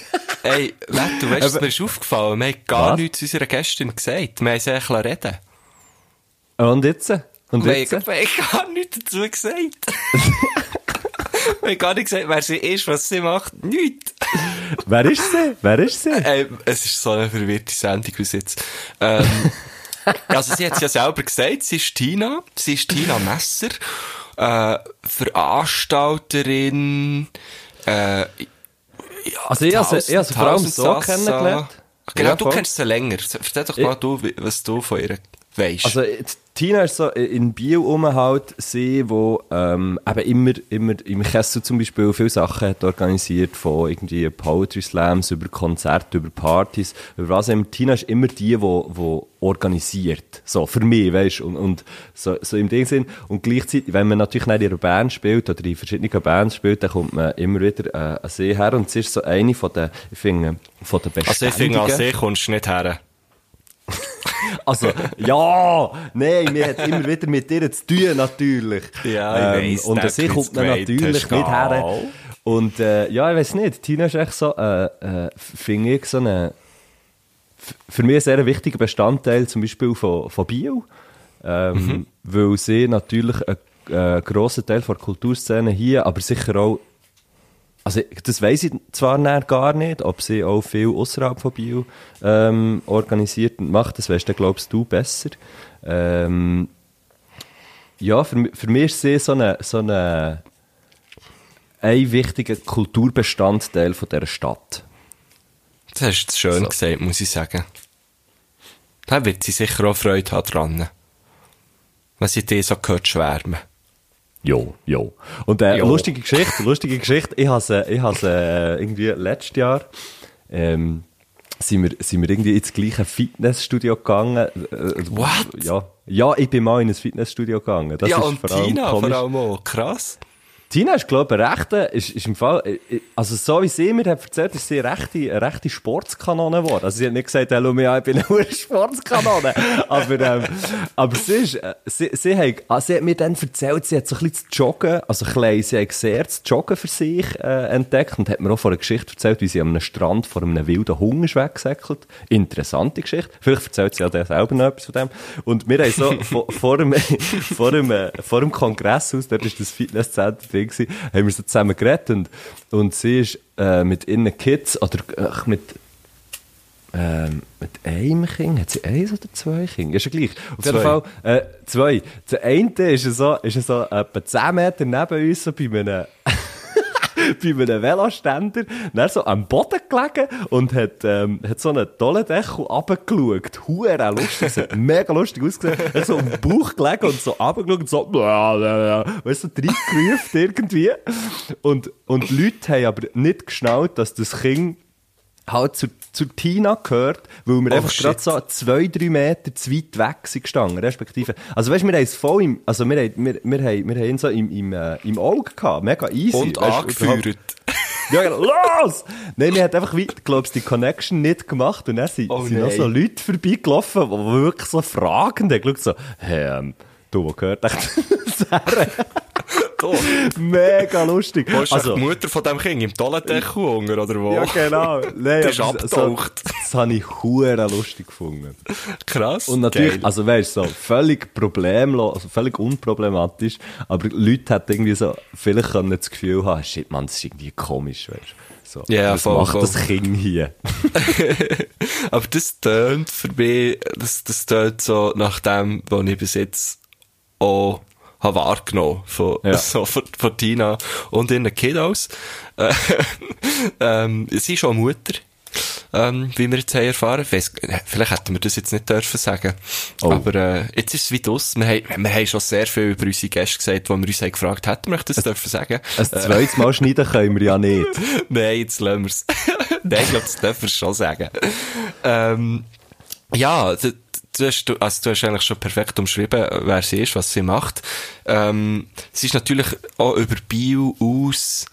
ey, du weißt, mir ist aufgefallen, wir haben gar was? nichts zu unserer Gästin gesagt. Wir haben sie eigentlich reden Und jetzt? Und jetzt? Wir, wir haben gar nichts dazu gesagt. wir haben gar nicht gesagt, wer sie ist, was sie macht. Nichts. wer ist sie? Wer ist sie? Ey, es ist so eine verwirrte Sendung bis jetzt. Ähm, also sie hat es ja selber gesagt, sie ist Tina. Sie ist Tina Messer. Äh, Veranstalterin, äh, ja, also ich habe sie vor allem so kennengelernt. Genau, ja, du kennst sie länger. Erzähl doch mal, du, was du von ihr weißt. Also Tina ist so in Biel um halt sie, wo ähm, eben immer, immer im Kessel zum Beispiel viele Sachen hat organisiert, von irgendwie Poetry Slams über Konzerte, über Partys, über was immer. Tina ist immer die, wo, wo organisiert. So, für mich, weißt und, und so, so im Ding sind. Und gleichzeitig, wenn man natürlich nicht in einer Band spielt oder in verschiedenen Bands spielt, dann kommt man immer wieder äh, an sie her. Und sie ist so eine von den, ich finde, von den besten. Also ich finde, an sie kommst du nicht her. Also, ja, nein, wir haben immer wieder mit dir zu tun, natürlich. Ja, ähm, weiss, Und sie kommt man natürlich nicht her. Und, äh, ja, ich weiß nicht, Tina ist echt so, äh, äh, finde ich, so eine, für mich ein sehr wichtiger Bestandteil, zum Beispiel von, von Bio. Ähm, mhm. Weil sie natürlich einen äh, grossen Teil der Kulturszene hier, aber sicher auch also, das weiß ich zwar gar nicht, ob sie auch viel außerhalb von Bio ähm, organisiert und macht. Das weißt du, glaubst du, besser. Ähm, ja, für, für mich ist sie so eine, so eine, ein wichtiger Kulturbestandteil von dieser Stadt. Das hast du schön so. gesagt, muss ich sagen. Da wird sie sicher auch Freude haben dran. Wenn sie dir so gehört schwärmen. Jo, jo. Und äh, jo. lustige Geschichte, lustige Geschichte. Ich habe äh, ich has, äh, irgendwie letztes Jahr ähm, sind wir, sind wir irgendwie ins gleiche Fitnessstudio gegangen. Äh, What? Ja, ja, ich bin mal in ein Fitnessstudio gegangen. Das ja, ist und vor allem Tina komisch. vor allem auch. Krass. Tina ist, glaube ich, rechte, ist, ist im Fall, äh, also so wie sie mir hat erzählt, ist sie eine rechte, eine rechte Sportskanone geworden. Also sie hat nicht gesagt, hey, schau mich an, ich bin eine Sportskanone. aber, ähm, aber sie ist, äh, sie, sie, hat, also sie hat mir dann erzählt, sie hat so ein bisschen zu joggen, also klein, sie hat sehr das Joggen für sich äh, entdeckt und hat mir auch von einer Geschichte erzählt, wie sie am Strand vor einem wilden Hunger ist weggesäckelt. Interessante Geschichte. Vielleicht erzählt sie ja selber noch etwas von dem. Und wir haben so vor, vor, dem, vor, dem, äh, vor dem Kongresshaus, dort ist das Fitnesszentrum gewesen, haben wir so zusammen geredet und, und sie ist äh, mit ihren Kids, oder ach, mit, äh, mit einem Kind, hat sie eins oder zwei Kinder? Ist ja gleich. Auf jeden Fall, äh, zwei. Der eine ist so, ist so etwa 10 Meter neben uns, so bei einem, bei einem Veloständer, dann so am Boden gelegen und hat, ähm, hat so einen tollen Deckel runtergeschaut. Huere lustig, es hat mega lustig ausgesehen. Er hat so am Bauch gelegen und so runtergeschaut und so, weißt du, so reingerufen irgendwie. Und, und Leute haben aber nicht geschnallt, dass das Kind halt zu, zu Tina gehört, weil wir oh, einfach gerade so zwei, drei Meter zu weit weg sind gestanden, respektive. Also weißt, wir haben es voll im, also wir, haben, wir, wir, haben, wir haben ihn so im, im, äh, im Auge gehabt, mega easy. Und weißt, angeführt. Ja, genau. Los! Nein, wir haben einfach, glaubst die Connection nicht gemacht und dann sind, oh, sind noch so Leute vorbeigelaufen, die wirklich so fragend haben, geschaut so, hey, ähm, du, wo gehört echt das Mega lustig. Wo ist also, die Mutter von dem Kind? Im Toilettdeckel oder wo? Ja, genau. Nein, ist abgetaucht. So das habe ich hure lustig gefunden. Krass. Und natürlich, geil. also weißt du, so, völlig problemlos, also völlig unproblematisch, aber Leute hätten irgendwie so, vielleicht können das Gefühl haben, shit, man, das ist irgendwie komisch, weißt du. So, Ja, was voll, macht voll. das Kind hier? Aber das tönt für mich, das, das tönt so nach dem, was ich bis jetzt auch habe wahrgenommen von, Ja. so von, von Tina und ihren Kiddos. Äh, ähm, sie ist schon Mutter. Ähm, wie wir jetzt haben erfahren. Weiss, vielleicht hätten wir das jetzt nicht dürfen sagen. Oh. Aber äh, jetzt ist es wie das. Wir haben, wir haben schon sehr viel über unsere Gäste gesagt, wo wir uns haben gefragt hätten wir das dürfen sagen. Ein zweites Mal schneiden können wir ja nicht. Nein, jetzt lassen wir's. Nein, ich glaube, das dürfen wir schon sagen. Ähm, ja, du, hast, also du hast eigentlich schon perfekt umschrieben, wer sie ist, was sie macht. Ähm, sie ist natürlich auch über Bio aus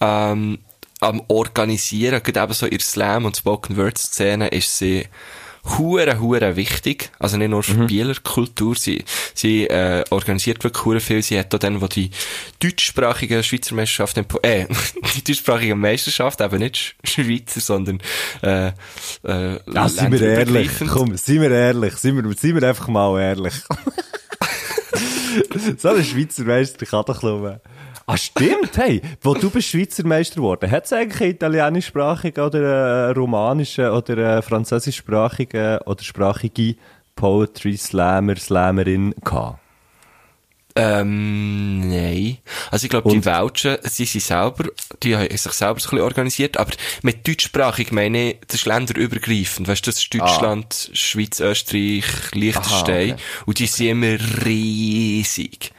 ähm, am Organisieren, gerade eben so in Slam- und Spoken-Word-Szene ist sie hure, hure wichtig. Also nicht nur für die Bieler Kultur. Sie, sie, äh, organisiert wirklich hure viel. Sie hat auch dann, wo die deutschsprachige Schweizer Meisterschaft, äh, die deutschsprachige Meisterschaft, eben nicht Sch- Schweizer, sondern, äh, äh, Ja, sind wir ehrlich. Komm, sind wir ehrlich. Sind wir, sind wir einfach mal ehrlich. so ein Schweizer Meister kann doch nur. Ah, stimmt, hey, wo du bist Schweizer Meister geworden, hat es eigentlich einen italienischsprachigen oder einen romanischen oder einen französischsprachigen oder sprachige Poetry Slammer, Slammerin gehabt? Ähm, nein. Also ich glaube, die Welschen, sie sind selber, die haben sich selber so ein bisschen organisiert, aber mit deutschsprachig meine ich, das ist länderübergreifend. Weißt du, das ist Deutschland, Schweiz, Österreich, Liechtenstein. Aha, okay. Und die sind immer riesig.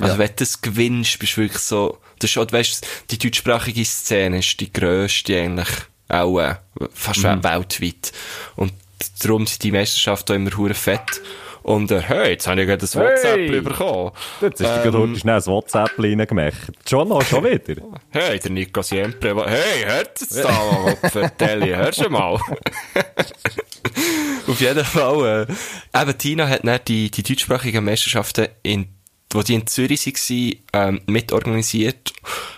Also wenn du das gewinnst, bist du wirklich so, das ist auch, weißt die deutschsprachige Szene ist die grösste eigentlich, auch äh, fast weltweit. Und darum sind die Meisterschaften auch immer hure fett. Und äh, hey, jetzt habe ich gerade das WhatsApp Hey! bekommen. Jetzt hast du gerade heute schnell ein WhatsApp reingemacht. Schon noch, schon wieder. Hey, der Nico Siempre. Hey, hört es da mal, Vertelli, hörst du mal? Auf jeden Fall, äh, eben Tina hat dann die, die deutschsprachigen Meisterschaften in wo die in Zürich waren, ähm, mitorganisiert.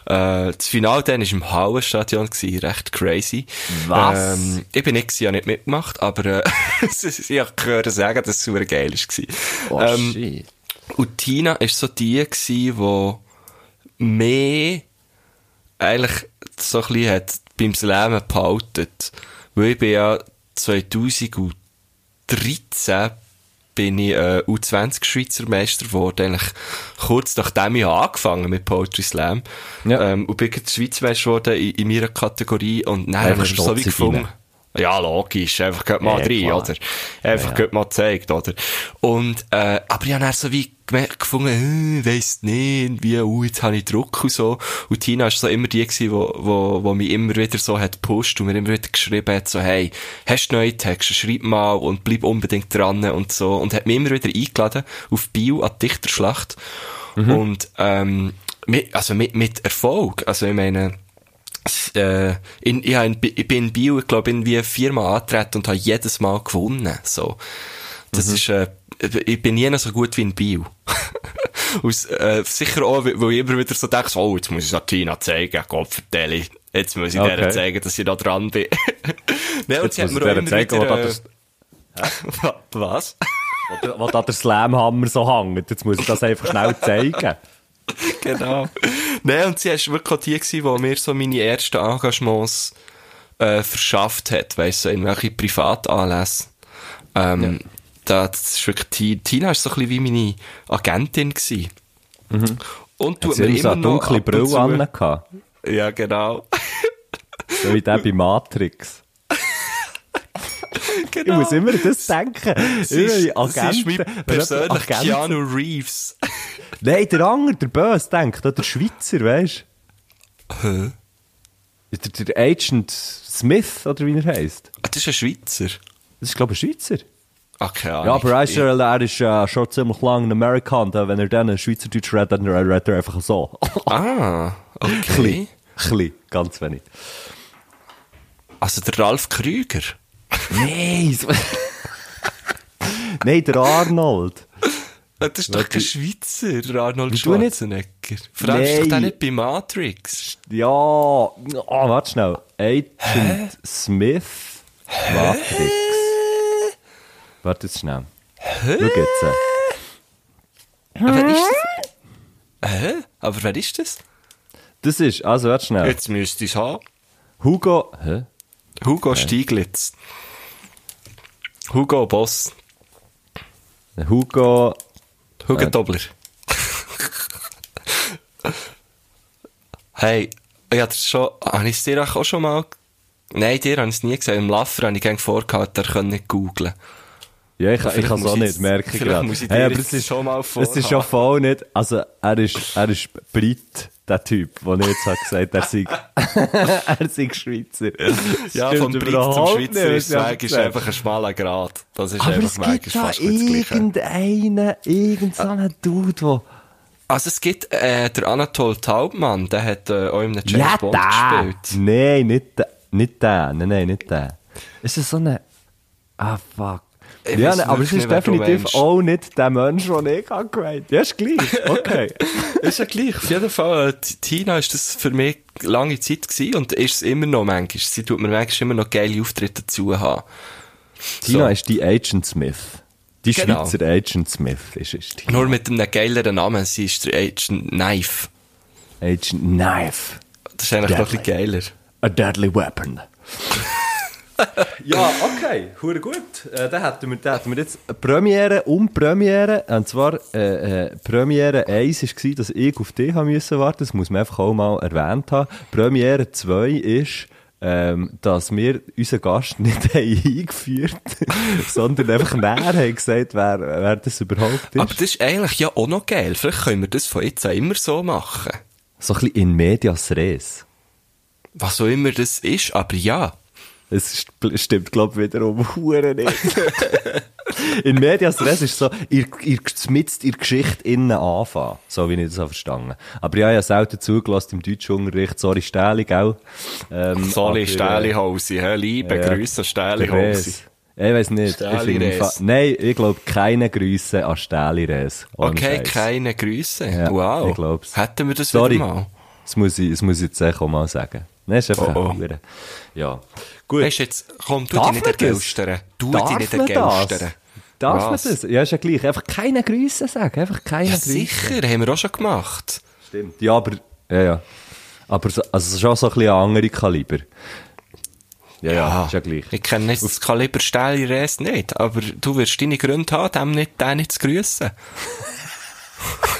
Äh, das Finale dann war im Hallenstadion, gewesen, recht crazy. Was? Ähm, ich bin nicht, ich habe nicht mitgemacht, aber äh, ich habe gehört sagen, dass es super geil war. Oh, Ähm, shit. und Tina war so die, gewesen, die mehr eigentlich so ein bisschen hat beim Slammen behalten. Weil ich bin ja 2013 bin ich äh, U20 Schweizer Meister geworden, eigentlich kurz nachdem ich angefangen mit Poetry Slam. Ja. Ähm, und bin gerade Schweizer Meister geworden in, in meiner Kategorie und dann habe ich so wie gefunden. rein. Ja, logisch, einfach geht mal Ja, rein, klar. oder? Einfach Ja. geht mal gezeigt, oder? Und, äh, aber ich habe dann so wie gemerkt, gefunden, äh, weiss nicht, wie, uh, jetzt habe ich Druck und so. Und Tina war so immer die gewesen, wo, wo, wo mich immer wieder so hat gepusht und mir immer wieder geschrieben hat, so, hey, hast du neue Texte, schreib mal und bleib unbedingt dran und so. Und hat mich immer wieder eingeladen auf Bio an die Dichterschlacht. Und, ähm, mit, also mit, mit Erfolg. Also ich meine, äh, in, ich, in, ich bin in Bio, ich glaube, irgendwie viermal angetreten und habe jedes Mal gewonnen. So. Das ist, äh, ich bin nie so gut wie in Bio. Aus, äh, sicher auch, weil ich immer wieder so denke, oh, jetzt muss ich es Tina zeigen, Gott vertelle ich. Jetzt muss ich Okay. der zeigen, dass ich da dran bin. Nein, und Jetzt sie hat mir auch immer zeigen, wieder, äh, Was? Wo, da der Slamhammer so hängt. Jetzt muss ich das einfach schnell zeigen. genau. Nein, und sie war wirklich die, gewesen, die mir so meine ersten Engagements äh, verschafft hat, weißt du, so in welche Privatanlässe. Ähm, da, das ist wirklich, Ti- Tina war so ein bisschen wie meine Agentin gewesen. Und tut Sie mir haben so immer eine noch dunkle und Brille an. Ja, genau. So wie der bei Matrix. Ich genau. muss immer das denken. Sie ist, Immer sie ist mein Agenten. persönlicher Agenten- Keanu Reeves. Nein, der andere, der Böse, denkt, der Schweizer, weißt Hä? du? Der, der Agent Smith, oder wie er heisst. Ah, Das ist ein Schweizer. Das ist, glaube ich, ein Schweizer. Ach, keine Ahnung. Ja, aber er äh, er ist äh, schon ziemlich lang in Amerika und äh, wenn er dann Schweizerdeutsch redet, dann redet er einfach so. Ah, okay. Klein. Ganz wenig. Also der Ralf Krüger. Nein! Nein, der Arnold. Das ist doch kein Schweizer, der Arnold Schwarzenegger. Vor allem ist doch der nicht bei Matrix. Ja, oh, warte schnell. Agent Smith. Matrix. Warte jetzt schnell. Schau jetzt. äh. Aber wer ist das? Hä? Aber wer ist das? Das ist, also warte schnell. Jetzt müsste ich es haben. Hugo, hä? Hugo Stieglitz. Hugo Boss. Hugo, Hugo Dobler. hey, ich hatte schon, habe ich es dir auch schon mal, nein, dir habe ich es nie gesagt, im Laffer habe ich gerne vorgehalten, er könnte nicht googlen. Ja, ich, ich kann es auch ich nicht merken gerade. muss ich Hey, dir aber jetzt es ist, schon mal es ist schon voll nicht, also er ist, er ist Brit, der Typ, der jetzt habe gesagt, er sei, er sei Schweizer. Ja, vom Brit zum Schweizer ist, Weg ist einfach ein schmaler Grad. Das ist Aber einfach es manchmal gibt da fast irgendeinen, irgend so einen Dude, der... Also es gibt äh, der Anatol Taubmann, der hat äh, auch in einem James Ja, Bond der! gespielt. Nein, nicht der. Nicht der. Nein, nein, nicht der. Es ist so eine... Ah, fuck. Ich ja, nein, aber es ist definitiv auch nicht der Mensch, den ich habe gemeint Ja, ist gleich. Okay. Ist ja gleich. Auf jeden Fall, äh, Tina ist das für mich lange Zeit gewesen und ist es immer noch manchmal. Sie tut mir manchmal immer noch geile Auftritte dazu haben. Tina So. ist die Agent Smith. Die Genau. Schweizer Agent Smith ist, ist Tina. Nur mit einem geileren Namen. Sie ist der Agent Knife. Agent Knife. Das ist eigentlich noch ein Deadly. bisschen geiler. A deadly weapon. ja, okay, hure gut. Äh, da hätten wir, hätten wir jetzt Premiere um Premiere. Und zwar, äh, äh, Premiere 1 war, dass ich auf dich haben müssen warten. Das muss man einfach auch mal erwähnt haben. Premiere 2 ist, ähm, dass wir unseren Gast nicht haben eingeführt sondern einfach näher haben gesagt, wer, wer das überhaupt ist. Aber das ist eigentlich ja auch noch geil. Vielleicht können wir das von jetzt an immer so machen. so ein bisschen in medias res. Was auch immer das ist, aber ja. Es st- stimmt, glaube ich, wiederum hure nicht. in Medias Res ist so, ihr, ihr mit ihr Geschichte innen anfangen. So wie ich das habe verstanden. Aber ich habe ja selten zugelassen im Deutschunterricht. Sorry, Stähli, gell? Ähm, aber, äh, Stählihausi, hä? Liebe ja. Grüße, Stählihausi. Ich weiß nicht. Ich Nein, ich glaube, keine Grüße an Stähli Res. Ohne Okay, Scheiß. keine Grüße. Ja, wow. ich glaub's. Hätten wir das Sorry. wieder mal? Das muss ich, das muss ich jetzt auch mal sagen. Nein, ist einfach Oh, oh. Ja. Gut. Weisst du jetzt, komm, du dich nicht ergelstern. Du Darf dich nicht ergelstern. Darf Was? man das? Ja, ist ja gleich. Einfach keine Grüße sagen. Einfach keine Ja, Grüße. sicher, haben wir auch schon gemacht. Stimmt. Ja, aber, ja, ja. Aber so, also schon so ein bisschen andere Kaliber. Ja, ja, ist ja gleich. Ich kenne jetzt das Kaliber Stähli Res nicht, aber du wirst deine Gründe haben, dem nicht, den nicht zu grüssen.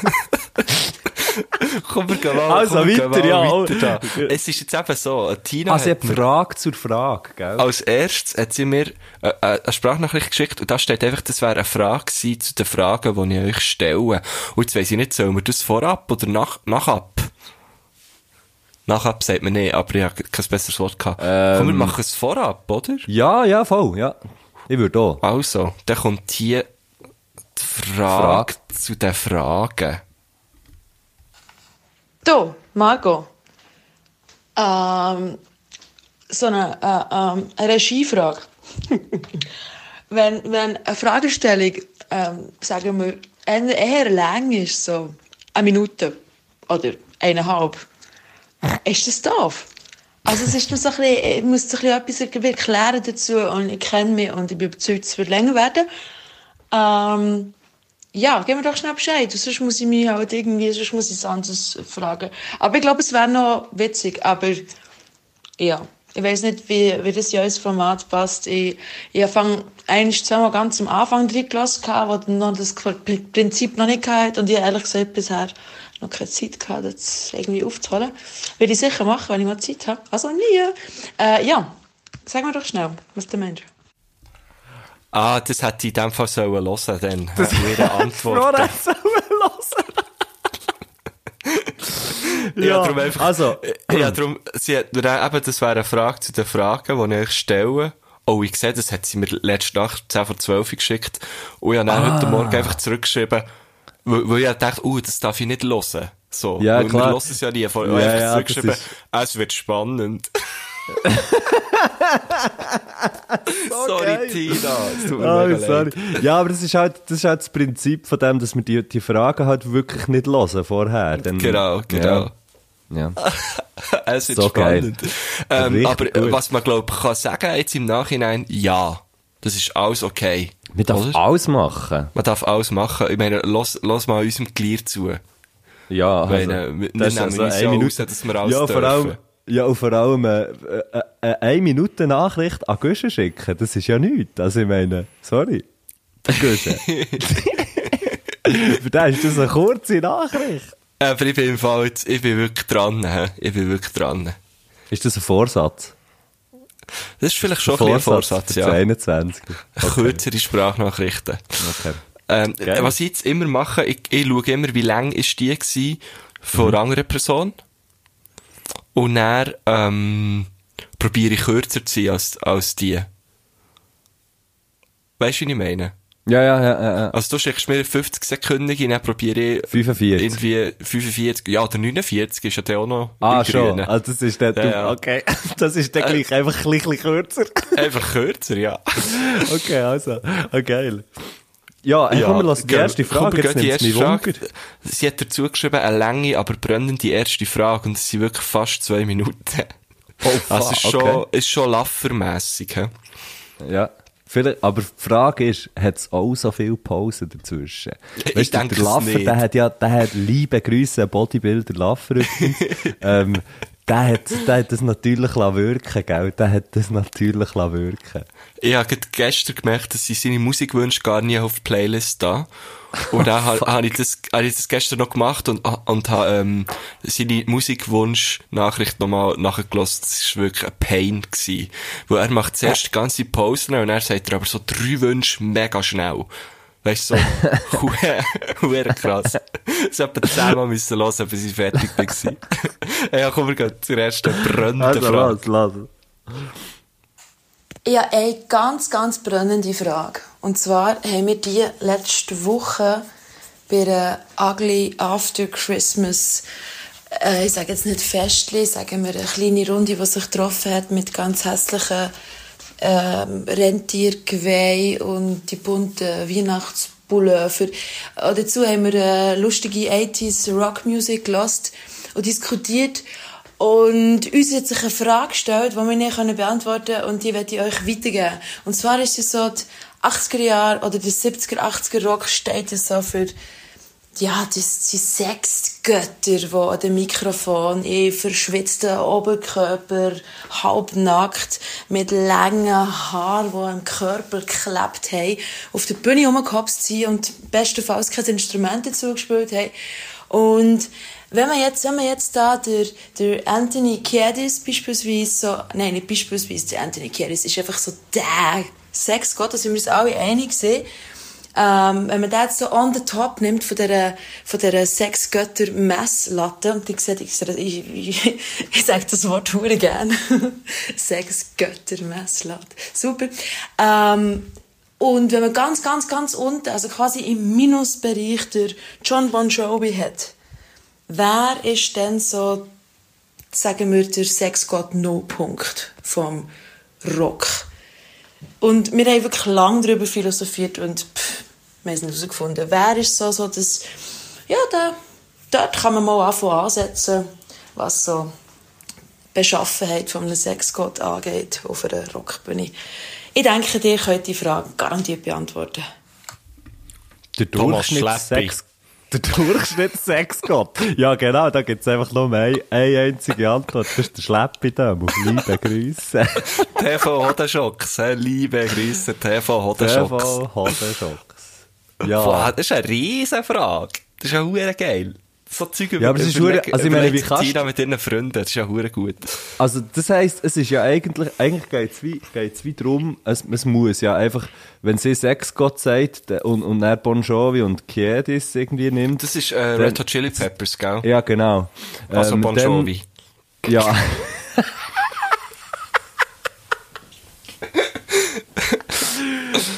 komm, wir gehen mal, Also, komm, weiter, mal ja. weiter. Es ist jetzt eben so, Tina Also, hat mir Frage zur Frage, gell? als erstes hat sie mir äh, äh, eine Sprachnachricht geschickt und da steht einfach, das wäre eine Frage gewesen zu den Fragen, die ich euch stelle. Und jetzt weiss ich nicht, sollen wir das vorab oder nach, nachab? Nachab sagt man nicht, aber ich habe kein besseres Wort gehabt. Komm, wir machen es vorab, oder? Ja, ja, voll, ja. Ich würde auch. Also, dann kommt hier die Frage zu den Fragen. Du, Marco. Ähm, so eine, äh, eine Regiefrage. wenn, wenn eine Fragestellung, ähm, sagen wir, eher, eher lang ist, so eine Minute oder eineinhalb, ist das doof? Also es ist nur so ein bisschen, ich muss so ein bisschen etwas erklären dazu und ich kenne mich und ich bin überzeugt, es wird länger werden. Ähm, ja, gib mir doch schnell Bescheid. Sonst muss ich mich halt irgendwie, sonst muss ich es anders fragen. Aber ich glaube, es wäre noch witzig. Aber ja, ich weiß nicht, wie, wie das in unser Format passt. Ich, ich fange eigentlich zweimal ganz am Anfang drin gelassen, wo dann noch das Prinzip noch nicht hatte. Und ich ehrlich gesagt bisher noch keine Zeit gehabt, das irgendwie aufzuholen. Würde ich sicher machen, wenn ich mal Zeit habe. Also nie. Äh, ja, sag mir doch schnell, was du meinst. Ah, das hätte ich in dem Fall sollen hören, dann. Das ihre Antwort. Ja, Ja, darum einfach, also- ja, darum, sie hat eben, das wäre eine Frage zu den Fragen, die ich euch stelle. Oh, ich sehe, das hat sie mir letzte Nacht 10 vor 12 geschickt. Und ich habe dann Ah. heute Morgen einfach zurückgeschrieben, weil, weil ich dachte, oh, das darf ich nicht hören. So. Ja, weil klar. Wir hören es ja nie. Von, Ja, ja, zurückgeschrieben, das ist- es wird spannend. Sorry, geil. Tina. Oh, sorry. Ja, aber das ist halt, das ist halt das Prinzip von dem, dass wir die, die Fragen halt wirklich nicht hören vorher. Dann, Genau, genau. Ja. Ja. es wird So spannend. Ähm, aber gut. äh, was man, glaub kann sagen jetzt im Nachhinein, ja. Das ist alles okay. Wir darf Oder? alles machen. Man darf alles machen. Ich meine, los, los mal unserem Glied zu. Ja, also, meine, wir- das wir ist nehmen uns ja raus, dass wir alles ja, vor allem, dürfen. Ja, und vor allem äh, äh, äh, eine Minute Nachricht an Guschen schicken, das ist ja nichts. Also ich meine, sorry, Guschen. Für den ist das eine kurze Nachricht. Aber ich bin im Fall jetzt, ich bin wirklich dran? Ich bin wirklich dran. Ist das ein Vorsatz? Das ist vielleicht schon ein ein Vorsatz, ja. 21. Kürzere Sprachnachrichten. Okay. Ähm, was ich jetzt immer mache, ich, ich schaue immer, wie lang ist die von Mhm. einer anderen Person. Und dann, ähm, probiere ich kürzer zu sein als, als die. Weißt du, wie ich meine? Ja, ja, ja, ja. Also du schickst mir 50 Sekunden, dann probiere ich 45. irgendwie 45, ja, oder 49 ist ja dann auch noch Ah, schon. Grünen. Also das ist der, Ja, ja. okay. Das ist dann gleich einfach ein bisschen kürzer. Einfach kürzer, ja. Okay, also. Geil. Ja, hey, komm, wir lassen die gell, erste komm, Frage. wir Jetzt die erste Wunder. Frage. Sie hat dazu geschrieben, eine lange, aber brennende erste Frage und es sind wirklich fast zwei Minuten. Oh, Also ist schon, okay. ist schon laffermässig, hä? Ja. Vielleicht, aber die Frage ist, hat es auch so viele Pausen dazwischen? Ich Weißt denke der Laffer, der hat ja, der hat liebe Grüße, Bodybuilder Laffer ähm, der hat, der hat das natürlich wirken, gell? Der hat das natürlich wirken. Ich habe gestern gemerkt, dass sie seine Musikwünsche gar nie auf die Playlist da. Und dann ha- habe ich, das, habe ich das gestern noch gemacht und, und habe ähm, seine Musikwunsch-Nachricht nochmal nachgelassen. Das war wirklich ein Pain. Gewesen. Weil er macht zuerst die ganze Pause und dann sagt er aber so drei Wünsche mega schnell. Weißt du, so, huere- huere krass. Das hat zehnmal müssen hören, bis ich fertig war. ja, komm, wir gehen zur ersten brennenden Also, Frage. lass. Ich habe eine ganz, ganz brennende Frage. Und zwar haben wir die letzte Woche bei einer Ugly After Christmas, äh, ich sage jetzt nicht Festli, sagen wir eine kleine Runde, die sich getroffen hat mit ganz hässlichen ähm, Rentiergeweih und die bunten Weihnachtspullover. Äh, dazu haben wir äh, lustige 80s Rockmusik gelost und diskutiert. Und uns hat sich eine Frage gestellt, die wir nicht beantworten können und die werde ich euch weitergeben. Und zwar ist es so, die 80er Jahre oder der 70er, 80er Rock steht ja so für ja, das sind sechs Götter, die an dem Mikrofon in verschwitzten Oberkörper, halbnackt, mit langen Haaren, die am Körper geklebt haben, auf der Bühne rumgehopst sind und bestenfalls kein Instrument dazu gespielt haben. Und wenn man jetzt, wenn man jetzt da der, der Anthony Kiedis beispielsweise so, nein, nicht beispielsweise, der Anthony Kiedis ist einfach so der Sexgott, da sind wir uns alle einig sind. Ähm, wenn man das so on the top nimmt von dieser, von dieser Sexgötter-Messlatte, und ich, sehe, ich, ich, ich, sage das Wort hure gerne. Sexgötter-Messlatte. Super. Ähm, und wenn man ganz, ganz, ganz unten, also quasi im Minusbereich der John Bon Jovi hat, wer ist denn so, sagen wir, der Sexgott No-Punkt vom Rock? Und wir haben wirklich lange darüber philosophiert und pff, wir haben es nicht herausgefunden. Wer ist so, so das, ja, da, dort kann man mal anfangen ansetzen, was so die Beschaffenheit von einem Sexgott angeht auf einer Rockbühne. Ich denke, ihr könnt die Frage garantiert beantworten. Der Thomas Durchschnitt Schleppi. Sex, der Durchschnitt Sexgott. Ja, genau, da gibt's einfach nur eine, eine einzige Antwort. Das ist der Schleppi da, auf liebe Grüße. TV Hodenschocks, liebe Grüße, TV Hodenschocks. TV Hodenschocks. Ja. Boah, das ist eine riesen Frage. Das ist ja geil. So Zeug über, Ja, aber es ist überleg- hure- also ich meine, wie kannst du- mit ihren Freunden, das ist ja hure gut. Also, das heisst, es ist ja eigentlich, eigentlich geht's wie, geht's wie drum, es, es muss ja einfach, wenn sie Sexgott sagt, und, und er Bon Jovi und Kiedis irgendwie nimmt. Das ist äh, Dann- Red Hot Chili Peppers, gell? Ja, genau. Also Ähm, Bon dann- Jovi. Ja.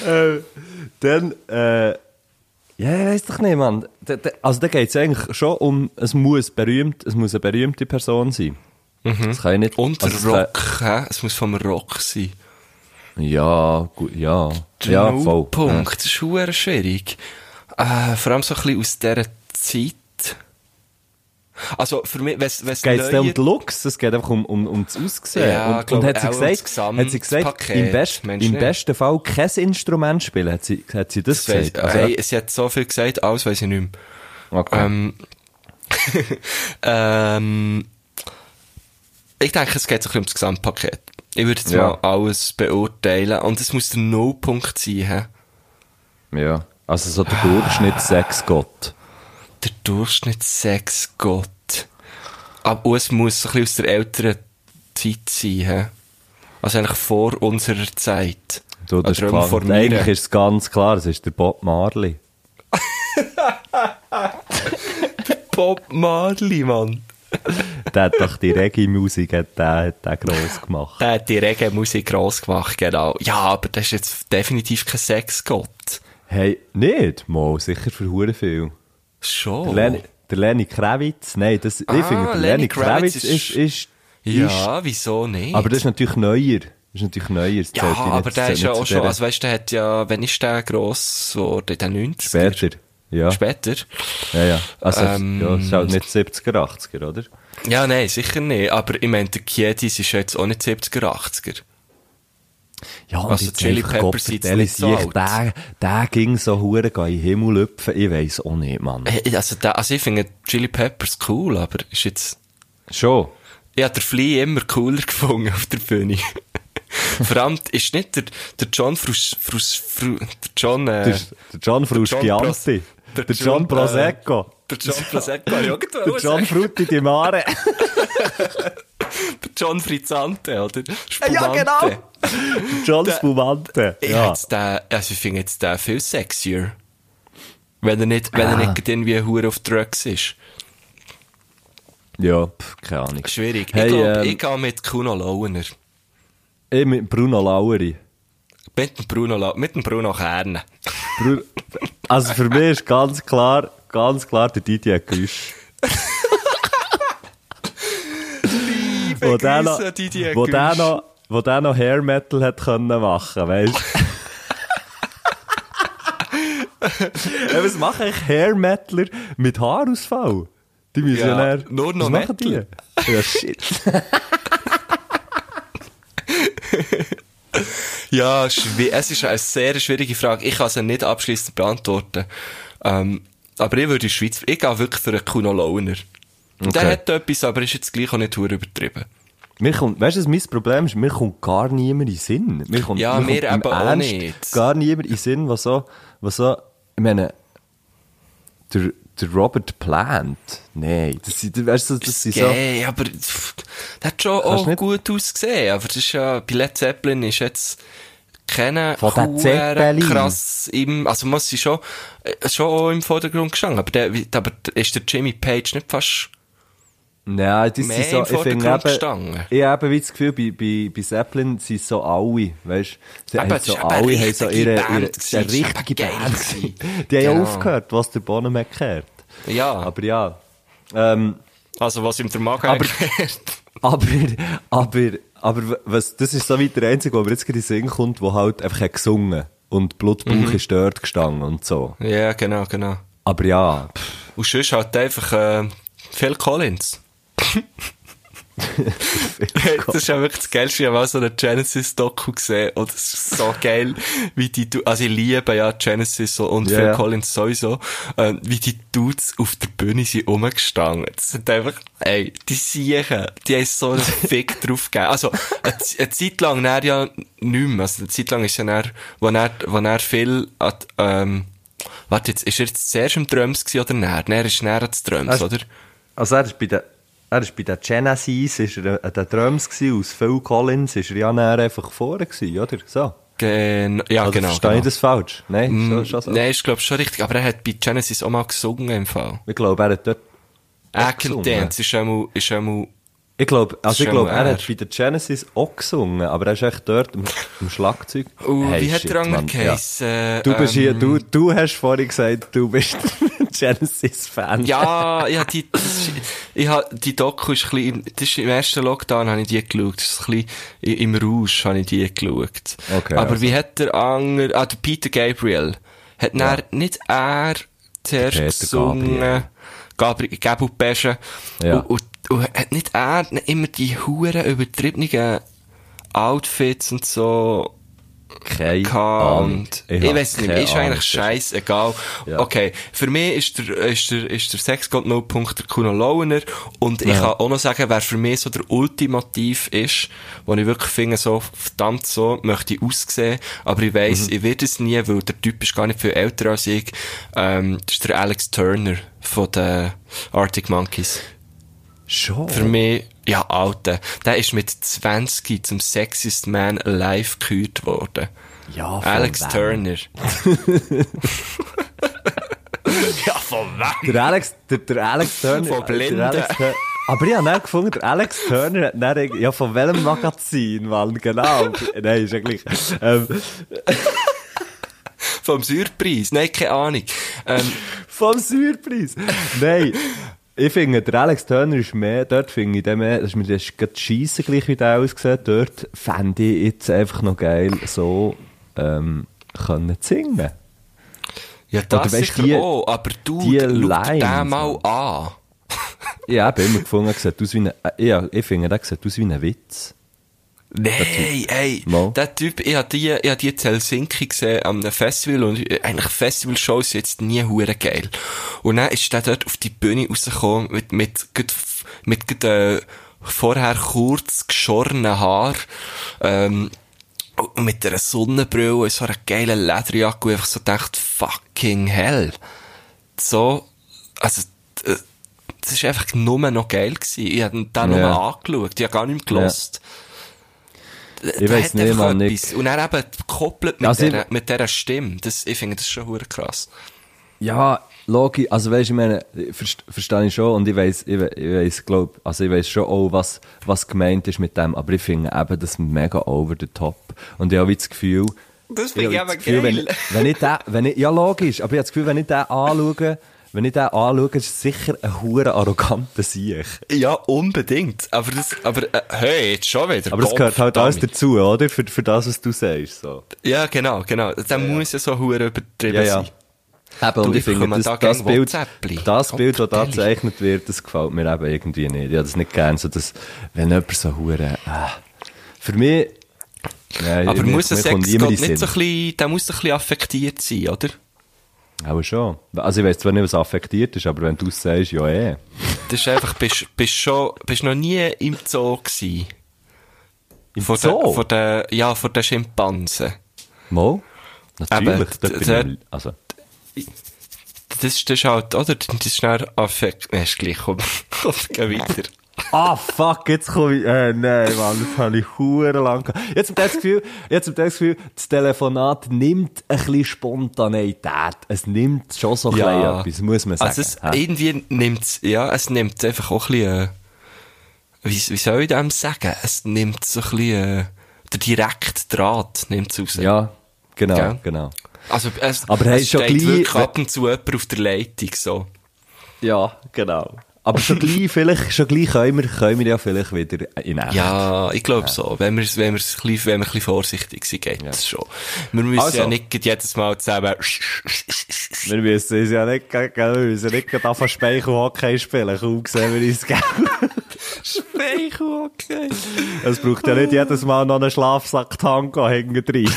äh, dann, äh, ja, ich weiss doch nicht, Mann. Da- da- Also, da geht es eigentlich schon um, es muss berühmt, es muss eine berühmte Person sein. Das kann ich nicht. Und also, es kann- Rock, hä? Es muss vom Rock sein. Ja, gut, ja. Der ja, voll. Punkt, das ist schwierig. Äh, vor allem so ein bisschen aus dieser Zeit. Also, für mich, wenn's, wenn's Geht es neue- um den Looks? Es geht einfach um, um, um das Aussehen. Ja, und, glaub, und hat sie gesagt, hat sie gesagt im, best, im besten Fall kein Instrument spielen? Hat sie, hat sie das, Das weiss, gesagt? Also, hey, sie hat so viel gesagt, alles weiss ich nicht mehr. okay. Ähm, ähm, ich denke, es geht sich um das Gesamtpaket. Ich würde jetzt Ja. mal alles beurteilen. Und es muss der Nullpunkt sein, hä? ja. Also so der Durchschnitt Sexgott. Der Durchschnitt Sex Gott. Aber es muss ein bisschen aus der älteren Zeit sein, hä? Also eigentlich vor unserer Zeit. Du, das ist klar. Eigentlich ist es ganz klar, es ist der Bob Marley. Bob Marley, Mann. Der hat doch die Reggae-Musik der, gross gemacht. Der hat die Reggae-Musik gross gemacht, genau. Ja, aber das ist jetzt definitiv kein Sexgott. Hey, nicht? Mal, sicher für viel. Schon. Der Lenny, der Lenny Kravitz, nein, das, ich Ah, finde, der Lenny Kravitz Kravitz ist- ist, ist, ist, Ja, wieso nicht? aber das ist natürlich neuer. Das ist natürlich neuer. Ja, nicht- aber der ist ja auch schon, also weißt du, der hat ja, wenn ist der gross geworden? In den 90 Später. Ja. Später? Ja, ja. Also, Ähm, ja, ist halt nicht 70er, 80er, oder? Ja, nein, sicher nicht. Aber ich meine, der Kiedis ist jetzt auch nicht 70er, 80er. Ja, und Also jetzt Chili Peppers sind nicht so alt. Der, der ging so hure in den Himmel lüpfen, ich weiss auch nicht, Mann. Äh, Also, der, also ich finde Chili Peppers cool, aber ist jetzt, Schon. ich habe den Flea immer cooler gefunden auf der Bühne. Vor allem ist nicht der, der John Frus, Frus, Fru, der John, äh, Der, der John Frusciante. der Der John John, Prosecco. äh, der John Prosecco, gerade Der wollen John. Frutti di Mare. Der John Frizzante, oder? Ja, Spumante. genau. John Der- Spumante. Ich, Ja. jetzt den, also ich finde jetzt den viel sexier. Wenn er nicht, wenn er Ah. nicht gerade irgendwie hure auf Drugs ist. ja, pff, keine Ahnung. Schwierig. Hey, ich glaube, ähm, ich gehe mit Kuno Launer. Ich mit Bruno Laueri. Mit dem Bruno, La mit dem Bruno Kern. Bru also für mich ist ganz klar, ganz klar der Didier Güsch. wo der noch, wo der noch, wo der noch Hair Metal hat können machen, weißt? ja, was machen eigentlich Hair Metaler mit Haarausfall? Die müssen ja, Ja, nur noch was machen die? Metal. Ja, shit. Ja, es ist eine sehr schwierige Frage. Ich kann sie nicht abschließend beantworten. Ähm, aber ich würde in der Schweiz, ich gehe wirklich für einen Kuno Launer. Der Okay. hat etwas, aber ist jetzt gleich auch nicht übertrieben. Mir kommt, weißt du, mein Problem ist? Mir kommt gar niemand in Sinn. Mir kommt, Ja, mir mir kommt eben auch nicht. Gar niemand in Sinn, was so, was so, ich meine, der, der Robert Plant. Nein, das sind, weißt du, das sind so, Okay, aber pff, der hat schon auch nicht- gut ausgesehen. Aber das ist ja, bei Led Zeppelin ist jetzt keine krass im, also muss sie schon, äh, schon auch im Vordergrund gestanden. Aber der, aber ist der Jimmy Page nicht fast, Nein, das Mehr sind so, ich finde eben, ich habe wie das Gefühl, bei, bei, bei Zeppelin sind so alle, weißt du, haben es so alle haben so ihre, ihre, eine richtige Band. Die haben ja Genau. aufgehört, was der Bonnen gekehrt. ja, Aber ja, ähm, also was ihm der Magen Aber- erklärt. Aber, aber, aber, was, das ist so weit der Einzige, der mir jetzt gerade in den Sinn kommt, der halt einfach hat gesungen und Blutbauch Mhm. ist dort gestanden und so. Ja, genau, genau. Aber ja, pff, Und sonst halt einfach, äh, Phil Collins. das ist ja wirklich das Geilste. Ich habe mal so eine Genesis-Doku gesehen und es ist so geil, wie die, Du- also ich liebe ja Genesis und Ja, Phil. Collins sowieso, äh, wie die Dudes auf der Bühne sind rumgestanden. Das sind einfach, ey, die Siechen, die haben so einen Fick drauf gegeben. Also, eine, eine Zeit lang näher ja nicht mehr. Also, eine Zeit lang ist ja näher, wo er, wo er viel, at, ähm, warte jetzt, ist er jetzt zuerst im Drums gewesen oder näher? Näher ist näher als Drums, Also- oder? also er ist bei den, er ist bei den Genesis, ist er an den Drums gewesen, aus Phil Collins ist er ja näher einfach vorne gewesen, oder? So. Gen ja, Oder genau. verstehe genau. ich das falsch? Nein, schon, schon so. Nein, ich glaube schon richtig. Aber er hat bei Genesis auch mal gesungen im Fall. Ich glaube, er hat dort, Ackle gesungen. Dance ist einmal, ist einmal, ich glaube, also ich glaube, er hat bei den Genesis auch gesungen, aber er ist echt dort am, am Schlagzeug. uh, Hey, wie hat shit, der andere ja. Du bist hier, Ähm, du, du hast vorhin gesagt, du bist Genesis-Fan. Ja, ich hab die, das ist, ich hab, die Doku ist ein bisschen, im- das ist im ersten Lockdown habe ich die geschaut. Das ist ein bisschen, im Rausch habe ich die geschaut. Okay, Aber also. wie hat der andere, ah, der Peter Gabriel, hat ja. nicht er zuerst gesungen, Gabriel. Gabriel, Gabriel Pesche. Ja. Und, und, und hat nicht er immer die huren übertriebenen Outfits und so Keine Ahnung. ich, hab weiß nicht, ist eigentlich scheißegal. Ja. Okay, für mich ist der, ist der, ist der Sexgott No Punkt der Kuno Launer und ich Ja. kann auch noch sagen, wer für mich so der Ultimativ ist, wo ich wirklich finde, so verdammt so möchte ich aussehen, aber ich weiss, Mhm. ich werde es nie, weil der Typ ist gar nicht viel älter als ich, ähm, das ist der Alex Turner von den Arctic Monkeys. Schon. Für mich, ja, Alter, der ist mit 20 zum Sexiest Man Alive gekürt worden. Ja, von Alex wem? Turner. ja, von wem? Der Alex, der, der Alex Turner. Von Blinden. Alex aber ich habe dann gefunden, der Alex Turner hat dann, ja, von welchem Magazin, Mann, genau. Nein, ist ja gleich. Ähm, Vom Surpreis. Nein, keine Ahnung. Ähm, vom Surpreis. Nein. Ich finde, der Alex Turner ist mehr, dort finde ich den mehr, das ist mir das gerade scheiße gleich, wie der aussieht. Dort fände ich jetzt einfach noch geil, so, ähm, können zu singen. ja, das Oder sicher die- auch, aber du, die Lines, den mal an. Ich habe immer gefunden, sieht aus wie ein, ja, ich finde, der sieht aus wie ein Witz. Nein, ey, Mal. der Typ, ich hab die, ich hab die in Helsinki gesehen, am einem Festival, und eigentlich Festivalshows sind jetzt nie hure geil. Und dann ist der dort auf die Bühne rausgekommen, mit, mit, mit, gut, äh, vorher kurz geschorenen Haar, ähm, und mit einer Sonnenbrille und so einer geilen Lederjacke, und einfach so gedacht, fucking hell. So, also, äh, das ist einfach nur noch geil gewesen. Ich hab den nur Ja. angeschaut, ich hab gar nicht mehr gelost. Ich weiss nicht, Mann, etwas. Und dann eben gekoppelt mit, Also mit dieser Stimme. Das, ich finde das schon hure krass. Ja, logisch, also weisst, ich meine, verst, verstehe ich schon und ich weiss, ich, we- ich weiss, glaub, also ich weiss schon auch, was, was gemeint ist mit dem, aber ich finde eben das mega over the top. Und ich habe wie das Gefühl, Das ich habe das Gefühl, wenn, wenn ich den, wenn ich, ja logisch, aber ich habe das Gefühl, wenn ich den anschaue, wenn ich den anschaue, ist es sicher ein hure arroganter Sieg. Ja, unbedingt. Aber das, aber, äh, hey, jetzt schon wieder. Aber Bob, gehört halt alles dazu, oder? Für, für das, was du sagst, so. Ja, genau, genau. Der muss ja so hure übertrieben Ja, ja. sein. Eben, und Du, ich ich finde, das, da das Bild, das Bild, das da gezeichnet wird, das gefällt mir eben irgendwie nicht. Ich habe das nicht gern, so dass, wenn jemand so hure, äh, für mich, nein, Aber muss kommt Sexgott nicht den so ein Sinn. bisschen, der muss ein bisschen affektiert sein, oder? Auch schon. Also ich weiss zwar nicht, was affektiert ist, aber wenn du es sagst, ja eh. Das ist einfach, bist, bist schon, bist noch nie im Zoo gewesen. Im Von Zoo? Den, von den, ja, von den Schimpansen. Mal? Natürlich, dort bin der- ich, also, Das, ist- das ist halt, oder? Das ist schnell Affekt, nee, ist gleich, komm, komm, geh weiter. Ah, fuck, jetzt komme ich, äh, nein, Mann, das habe ich hure lang gehabt. Jetzt hab ich das Gefühl, jetzt hab ich das Gefühl, das Telefonat nimmt ein bisschen Spontaneität. Es nimmt schon so ein Ja. etwas, muss man sagen. Also es, irgendwie nimmt's, ja, es nimmt einfach auch ein bisschen, äh, wie, wie soll ich dem sagen? Es nimmt so ein bisschen, äh, der direkte Draht nimmt's raus. ja, genau, Gell? genau. Also, es, Aber es schon steht gleich- wirklich ab und zu jemand auf der Leitung, so. Ja, genau. Aber schon gleich, vielleicht, schon gleich können wir, können wir ja vielleicht wieder in echt. Ja, ich glaube so. Wenn wir, wenn wir, bisschen, wenn wir ein bisschen vorsichtig sind, geht das schon. Wir müssen Also. ja nicht jedes Mal zusammen, Wir müssen uns ja nicht, gell, wir müssen nicht gerade auf Speichelhockey spielen, kaum sehen wir uns, gell. Speichel, okay. Es braucht ja nicht jedes Mal noch einen Schlafsack-Tango hinten drin.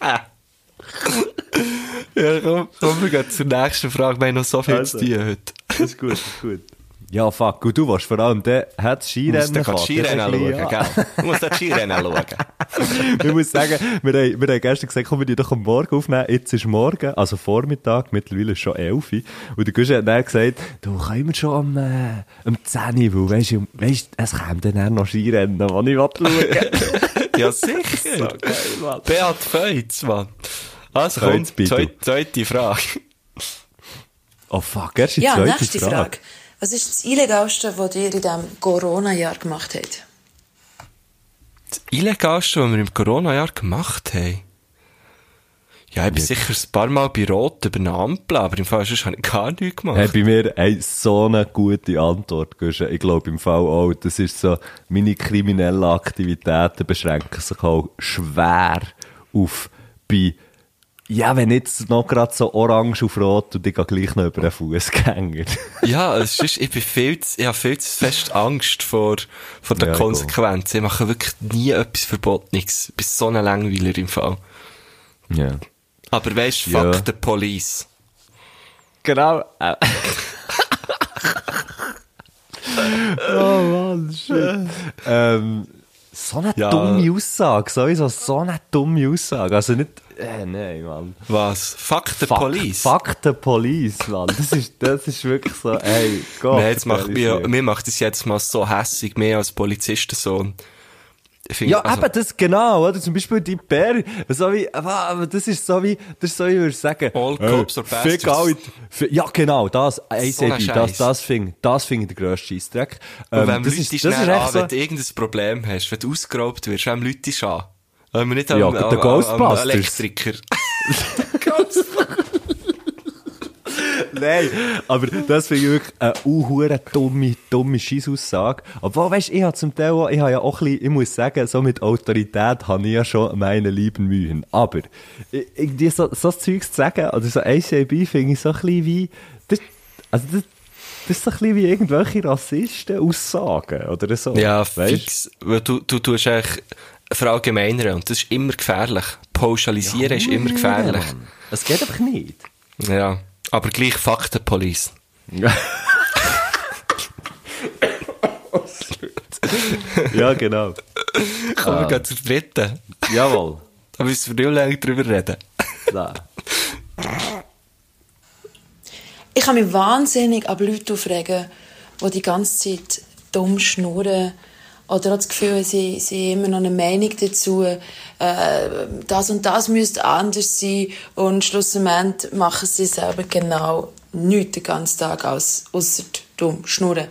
Ja, komm, komm, wir gehen zur nächsten Frage. Wir haben noch so viel Also. zu tun heute. Das ist gut, ist gut. Ja, fuck. Und du warst vor allem der, hat das Du musst Skirennen. Skirennen schauen, bisschen- gell? Du musst Skirennen schauen. Ich muss sagen, wir haben, wir haben gestern gesagt, komm, wir die doch am Morgen aufnehmen. Jetzt ist morgen, also Vormittag, mittlerweile ist schon 11 Uhr. Und der Guschen hat dann gesagt, du, können wir schon am, äh, am 10 Uhr, weil, weisst du, weisst, es kommt dann auch noch Skirennen, die ich schauen. Ja, sicher. Beat Feutz, Mann. Also, komm, Feutz, bitte. zweite, zweite Frage. Oh fuck, erst die Ja, zweite nächste Frage. Frage. Was ist das Illegalste, was ihr in diesem Corona-Jahr gemacht habt? Das Illegalste, was wir im Corona-Jahr gemacht haben? Ja, ich bin sicher ein paar Mal bei Rot über eine Ampel, aber im Fall sonst habe ich gar nichts gemacht. Hey, bei mir hey, so eine gute Antwort, Guschen. Ich glaube im Fall auch, das ist so, meine kriminellen Aktivitäten beschränken sich auch schwer auf bei Ja, wenn jetzt noch gerade so orange auf rot und ich gehe gleich noch über den Fußgänger. Ja, es ist, ich bin viel zu, ich habe viel zu fest Angst vor, vor den Ja, Konsequenzen. Ich mache wirklich nie etwas Verbotenes. Ich bin so ein Langweiler im Fall. ja. Aber weisst, Ja. fuck the police. Genau. Äh. oh Mann, shit. ähm, so eine Ja. dumme Aussage, sowieso so eine dumme Aussage. Also nicht, äh, nein, Mann. Was? Fuck the Fuck- police? Fuck the police, Mann. Das ist, das ist wirklich so, ey, Gott. Nein, jetzt macht mir, mir macht das jetzt mal so hässig, mehr als Polizistensohn. Ich finde, Ja, also, eben, das genau, oder? Zum Beispiel die Bär, so wie, aber, das ist so wie, das ist so, wie ich würde sagen. All cops are fick bastards. alle- Ja, genau, das, ACB, So das, das finde das find ich der grösste Scheissdreck. und Ähm, wenn das Leute ist, dich das ist schnell echt an, so, wenn du irgendein Problem hast, wenn du ausgeraubt wirst, wem Leute dich an? Wenn wir nicht Ja, am, der am, am, am Ghostbusters. Nein, aber das finde ich wirklich eine unhure dumme, dumme Scheissaussage. Obwohl, weißt du, ich habe zum Teil auch, ich habe ja auch ein bisschen, ich muss sagen, so mit Autorität habe ich ja schon meine lieben Mühen. Aber, irgendwie so, so Zeugs zu sagen, oder so ACB finde ich so ein bisschen wie, das, also das, das ist so ein bisschen wie irgendwelche Rassisten-Aussagen, oder so. Ja, fix. Weil du, du tust eigentlich verallgemeinern und das ist immer gefährlich. Pauschalisieren ist immer gefährlich. Es geht einfach nicht. Ja. Aber gleich fuck the police. ja, genau. Kommen wir gehen zur dritten. Jawohl. Da müssen wir nicht lange drüber reden. Da. Ich kann mich wahnsinnig ab Leute aufregen, die die ganze Zeit dumm schnurren oder auch das Gefühl, sie, sie haben immer noch eine Meinung dazu, äh, das und das müsste anders sein und schlussendlich machen sie selber genau nichts den ganzen Tag aus, ausser dumm schnurren.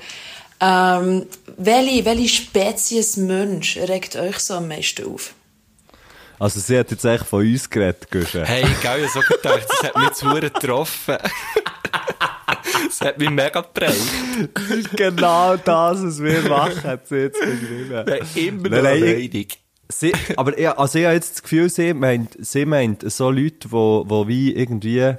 Ähm, welche, welche Spezies Mensch regt euch so am meisten auf? Also, sie hat jetzt echt von uns geredet, Guschen. Hey, hab so gedacht, das hat mich zu getroffen. das hat mich mega geprägt. Das ist genau das, was wir machen, hat sie jetzt beschrieben. Immer Nein, noch nein. Sie, aber ich, also ich habe jetzt das Gefühl, sie meint, sie meint so Leute, wo, wo wie irgendwie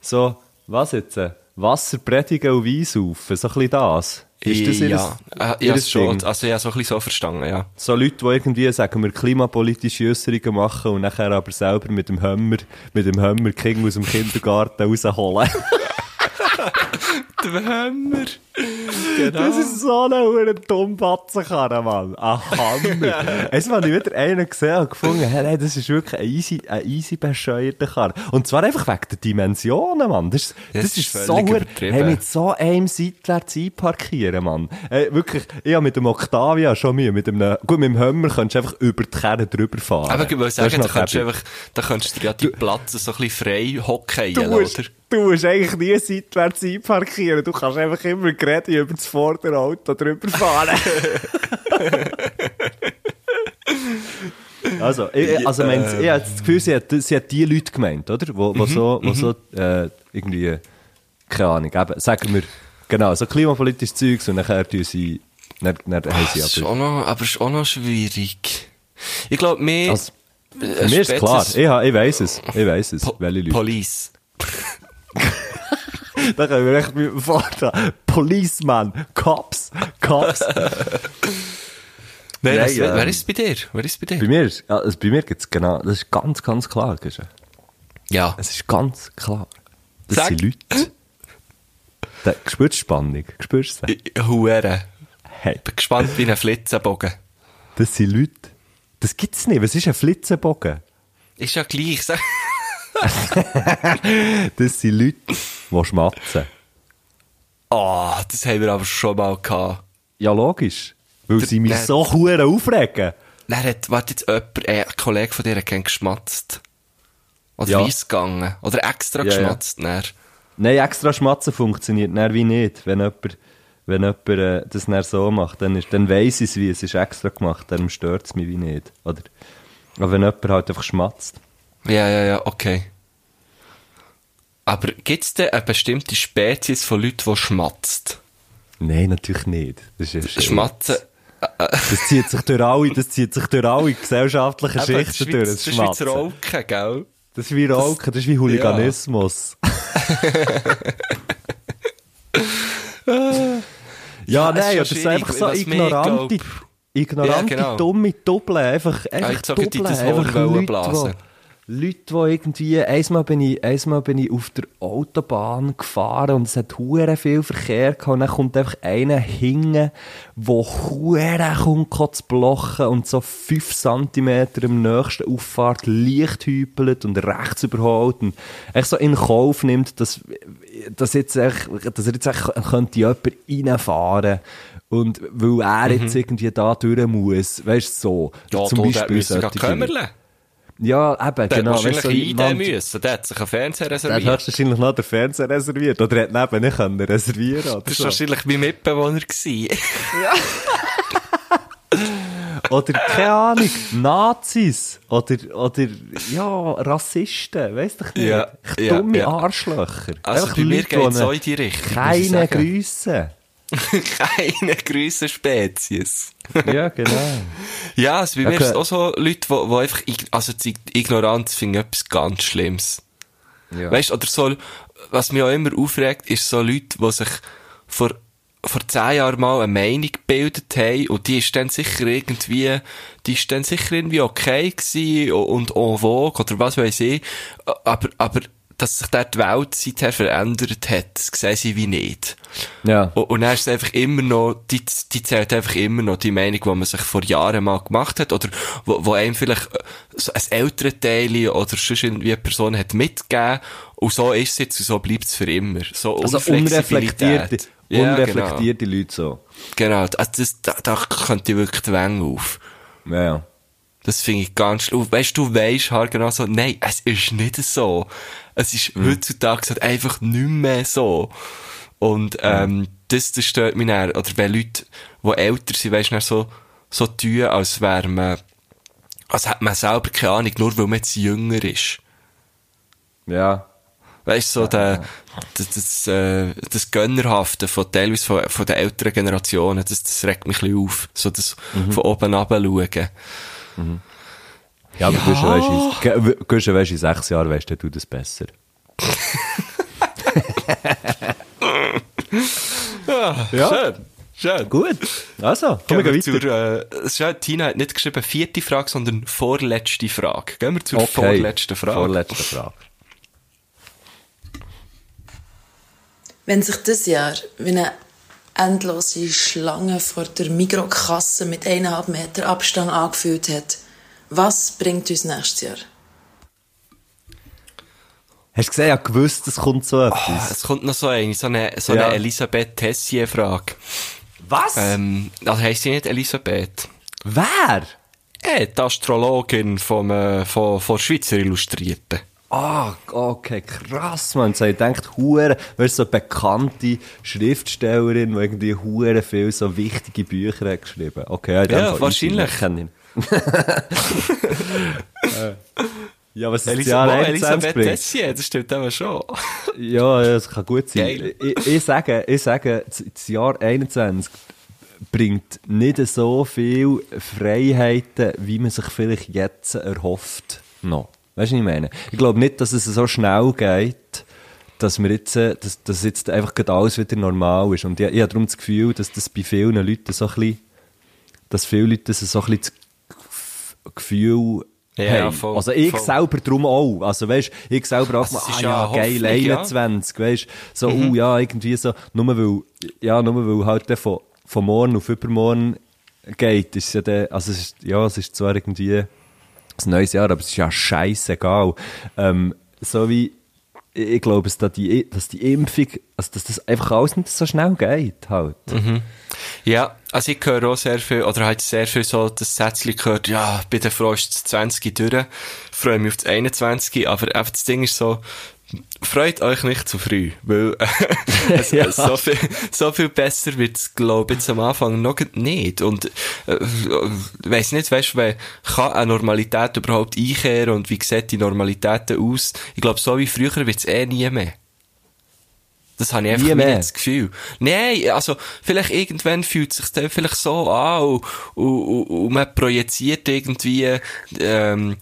so, was jetzt, äh, Wasser predigen und Wein saufen, so ein bisschen das. Ist das ihr, ja, äh, ihr ja schon. Ding? Also, habe so ein bisschen so verstanden, ja. So Leute, die irgendwie, sagen wir, klimapolitische Äußerungen machen und nachher aber selber mit dem Hammer, mit dem Hammer King aus dem Kindergarten rausholen. Hammer. Genau. Das ist so eine hure dumme Batzenkarre, Mann. Ein Hammer. Jetzt habe ich wieder einen gesehen und gefunden, hey, hey, das ist wirklich ein easy, ein easy bescheuerter Karre. Und zwar einfach wegen der Dimensionen, Mann. Das, ist- Das das, ist ist so hure-. Hey, mit so einem seitwärts einparkieren, Mann. Hey, wirklich, ich habe mit dem Octavia schon Mühe. Mit einem, gut, mit dem Hammer kannst du einfach über die Kerne drüber fahren. Aber ich würde sagen, da kannst du einfach, da kannst du ja die Platz so ein bisschen frei hocken, Du oder? Du musst eigentlich nie seitwärts einparkieren. Du kannst einfach immer gerade über das vordere Auto drüber fahren. also, ich, also mein, ich habe das Gefühl, sie hat, sie hat die Leute gemeint, oder? Wo, wo so, wo so äh, irgendwie, keine Ahnung, eben, sagen wir, genau, so klimapolitisches Zeugs und nachher tun sie, dann, dann haben sie ist aber... noch, aber ist auch noch schwierig. Ich glaube, mehr, Also, äh, mich ist klar, ich, ha- ich weiss es, ich weiss es, Po welche Leute. Police. Da können wir echt mit dem vorstellen. Policeman, Cops, Cops. Nein, Nein, wer, ähm, wer ist es bei dir? Wer ist es bei Bei dir? mir, ist, ja, also bei mir gibt's genau, das ist ganz, ganz klar, Guschen. Ja. Es ist ganz klar. Das Sag. sind Leute. Da, spürst du Spannung? Spürst du sie? Ich- Hure. Hey, Bin gespannt wie ein Flitzenbogen. das sind Leute. Das gibt's nicht. Was ist ein Flitzenbogen? Ist ja gleich. Das sind Leute, die schmatzen. Oh, das haben wir aber schon mal gehabt. Ja, logisch. Weil Der- sie mich der- so hure aufregen. Dann hat, warte jetzt jemand, äh, ein Kollege von dir hat geschmatzt. Oder Ja. weiss gegangen. Oder extra Ja, ja. geschmatzt. dann. Nein, extra schmatzen funktioniert dann wie nicht. Wenn jemand, wenn jemand äh, das dann so macht, dann, ist, dann weiss ich es wie, es ist extra gemacht, darum stört es mich wie nicht. Oder? Aber wenn jemand halt einfach schmatzt. Ja, ja, ja, okay. Aber gibt's denn eine bestimmte Spezies von Leuten, die schmatzt? Nein, natürlich nicht. Das ist Scherz. Schmatzen. Das zieht sich durch alle, das zieht sich durch alle gesellschaftlichen Eben, Schichten durch. das Das ist wie das. Rauchen, gell? Das ist wie Rauchen, das ist wie Hooliganismus. ja, es ist nein, so schwierig, einfach so ignorante, ignorante, Ja, genau. dumme Doppeln. Einfach, einfach ich so gut in Doppeln. das Einfach Leute, blasen. Leute, die irgendwie, einmal bin ich, einmal bin ich auf der Autobahn gefahren und es hat hure viel Verkehr gehabt und dann kommt einfach einer hinten, wo hure kommt zu blochen und so 5 cm im nächsten Auffahrt leicht hüpelt und rechts überholt und echt so in Kauf nimmt, dass, dass, jetzt echt, dass er jetzt echt könnte jemand reinfahren und weil er jetzt irgendwie da durch muss, weißt du, so. Mhm. Ja, zum der Beispiel kümmern. Ja, eben, Der genau. wahrscheinlich weißt so müssen. Der hat sich einen Fernseher Der hat reserviert. höchstwahrscheinlich noch den Fernseher reserviert. Oder er hat neben nicht können reservieren oder Das so. war wahrscheinlich mein Mitbewohner. gewesen. Oder, keine Ahnung, Nazis. Oder, oder, ja, Rassisten. Weißt du nicht? Ja, ja, Dumme ja. Arschlöcher. Also Einfach bei mir geht es auch in die Richtung. Keine. Grüße. Keine grüße Spezies. Ja, genau. Ja, also bei mir Okay. ist auch so Leute, die, die einfach, also die Ignoranz finde ich etwas ganz Schlimmes. Ja. Weißt oder so, was mich auch immer aufregt, ist so Leute, die sich vor, vor zehn Jahren mal eine Meinung gebildet haben und die ist dann sicher irgendwie, die ist dann sicher irgendwie okay gewesen und en vogue oder was weiß ich, aber, aber, dass sich dort die Welt seither verändert hat, das sehen sie wie nicht. Ja. Und, und dann ist es einfach immer noch, die, die zählt einfach immer noch die Meinung, die man sich vor Jahren mal gemacht hat, oder wo, wo einem vielleicht äh, so ein ältere Teil oder sonst irgendwie eine Person hat mitgegeben, und so ist es jetzt und so bleibt es für immer. So Also unreflektierte, Ja, unreflektierte Leute so. Genau, genau. Also das, da, da könnte ich wirklich die Wänge auf. Ja, ja. Das finde ich ganz schlimm. Weißt du, weisst halt genau so, nein, es ist nicht so. Es ist Mhm. heutzutage halt einfach nicht mehr so. Und, ähm, das, das stört mich dann. Oder wenn Leute, die älter sind, weisst du, so, so tun, als wäre man, als hätte man selber keine Ahnung, nur weil man jetzt jünger ist. Ja. Weißt du, so der, das, das, äh, das Gönnerhafte von teilweise von, von den älteren Generationen, das, das regt mich ein bisschen auf. So das Mhm. von oben runter schauen. Ja, aber in- Guschen, weisst in sechs Jahren weisst du das besser. Ja, schön. Schön. Gut. Also, komm, Gehen wir wir gehen zur, weiter. äh, ist ja- Tina hat nicht geschrieben vierte Frage, sondern vorletzte Frage. Gehen wir zur Okay. vorletzten Frage. Vorletzte Frage. Wenn sich das Jahr wie eine endlose Schlange vor der Mikrokasse mit eineinhalb Meter Abstand angefühlt hat, was bringt uns nächstes Jahr? Hast du gesehen, ich hab gewusst, es kommt so etwas. es kommt noch so eine, so eine, so Ja. eine Elisabeth Tessier-Frage. Was? Ähm, also heisst sie nicht Elisabeth? Wer? Äh, die Astrologin vom, äh, von, von Schweizer Illustrierten. Ah, okay, krass, man. Ich denkt, hure, weißt so bekannte Schriftstellerin, die irgendwie hure viel so wichtige Bücher hat geschrieben. Okay, Ja, wahrscheinlich. ja, was das Elisa Jahr oh, 21 Elisabeth. Tessier, das stimmt aber schon. Ja, ja, das kann gut sein. Geil. Ich, ich sage, ich sage, das das Jahr 21 bringt nicht so viel Freiheiten, wie man sich vielleicht jetzt erhofft. No. Weißt du, was ich meine? Ich glaube nicht, dass es so schnell geht, dass wir jetzt, äh, dass, dass jetzt einfach alles wieder normal ist. Und ich, ich habe darum das Gefühl, dass das bei vielen Leuten so ein bisschen, dass viele Leute so ein bisschen das Gefühl Ja, haben. voll, also ich voll. selber drum auch. Also weißt, ich selber auch mal, ah, ja geil, Hoffnung, ja. 21, weißt, so, oh ja, irgendwie so, nur weil, ja, nur weil halt der von, von morgen auf übermorgen geht, ist ja der, also es ist, ja, es ist zwar irgendwie ein neues Jahr, aber es ist ja scheißegal. Ähm, so wie, ich glaube, dass, da die, dass die Impfung, also dass das einfach alles nicht so schnell geht, halt. Ja, also ich höre auch sehr viel, oder halt sehr viel so das Sätzchen gehört, ja, Frau ist das 20 durch, freue mich auf das 21, aber einfach das Ding ist so, freut euch nicht zu früh, weil äh, es, Ja. so, viel, so viel besser wird es, glaube ich, jetzt am Anfang noch nicht. Und äh, weiss nicht, weißt du, kann eine Normalität überhaupt einkehren und wie sieht die Normalität aus? Ich glaube, so wie früher wird es eh nie mehr. Das habe ich einfach mehr? das Gefühl. Nein, also, vielleicht irgendwann fühlt es sich dann vielleicht so an und, und, und, und man projiziert irgendwie, ähm,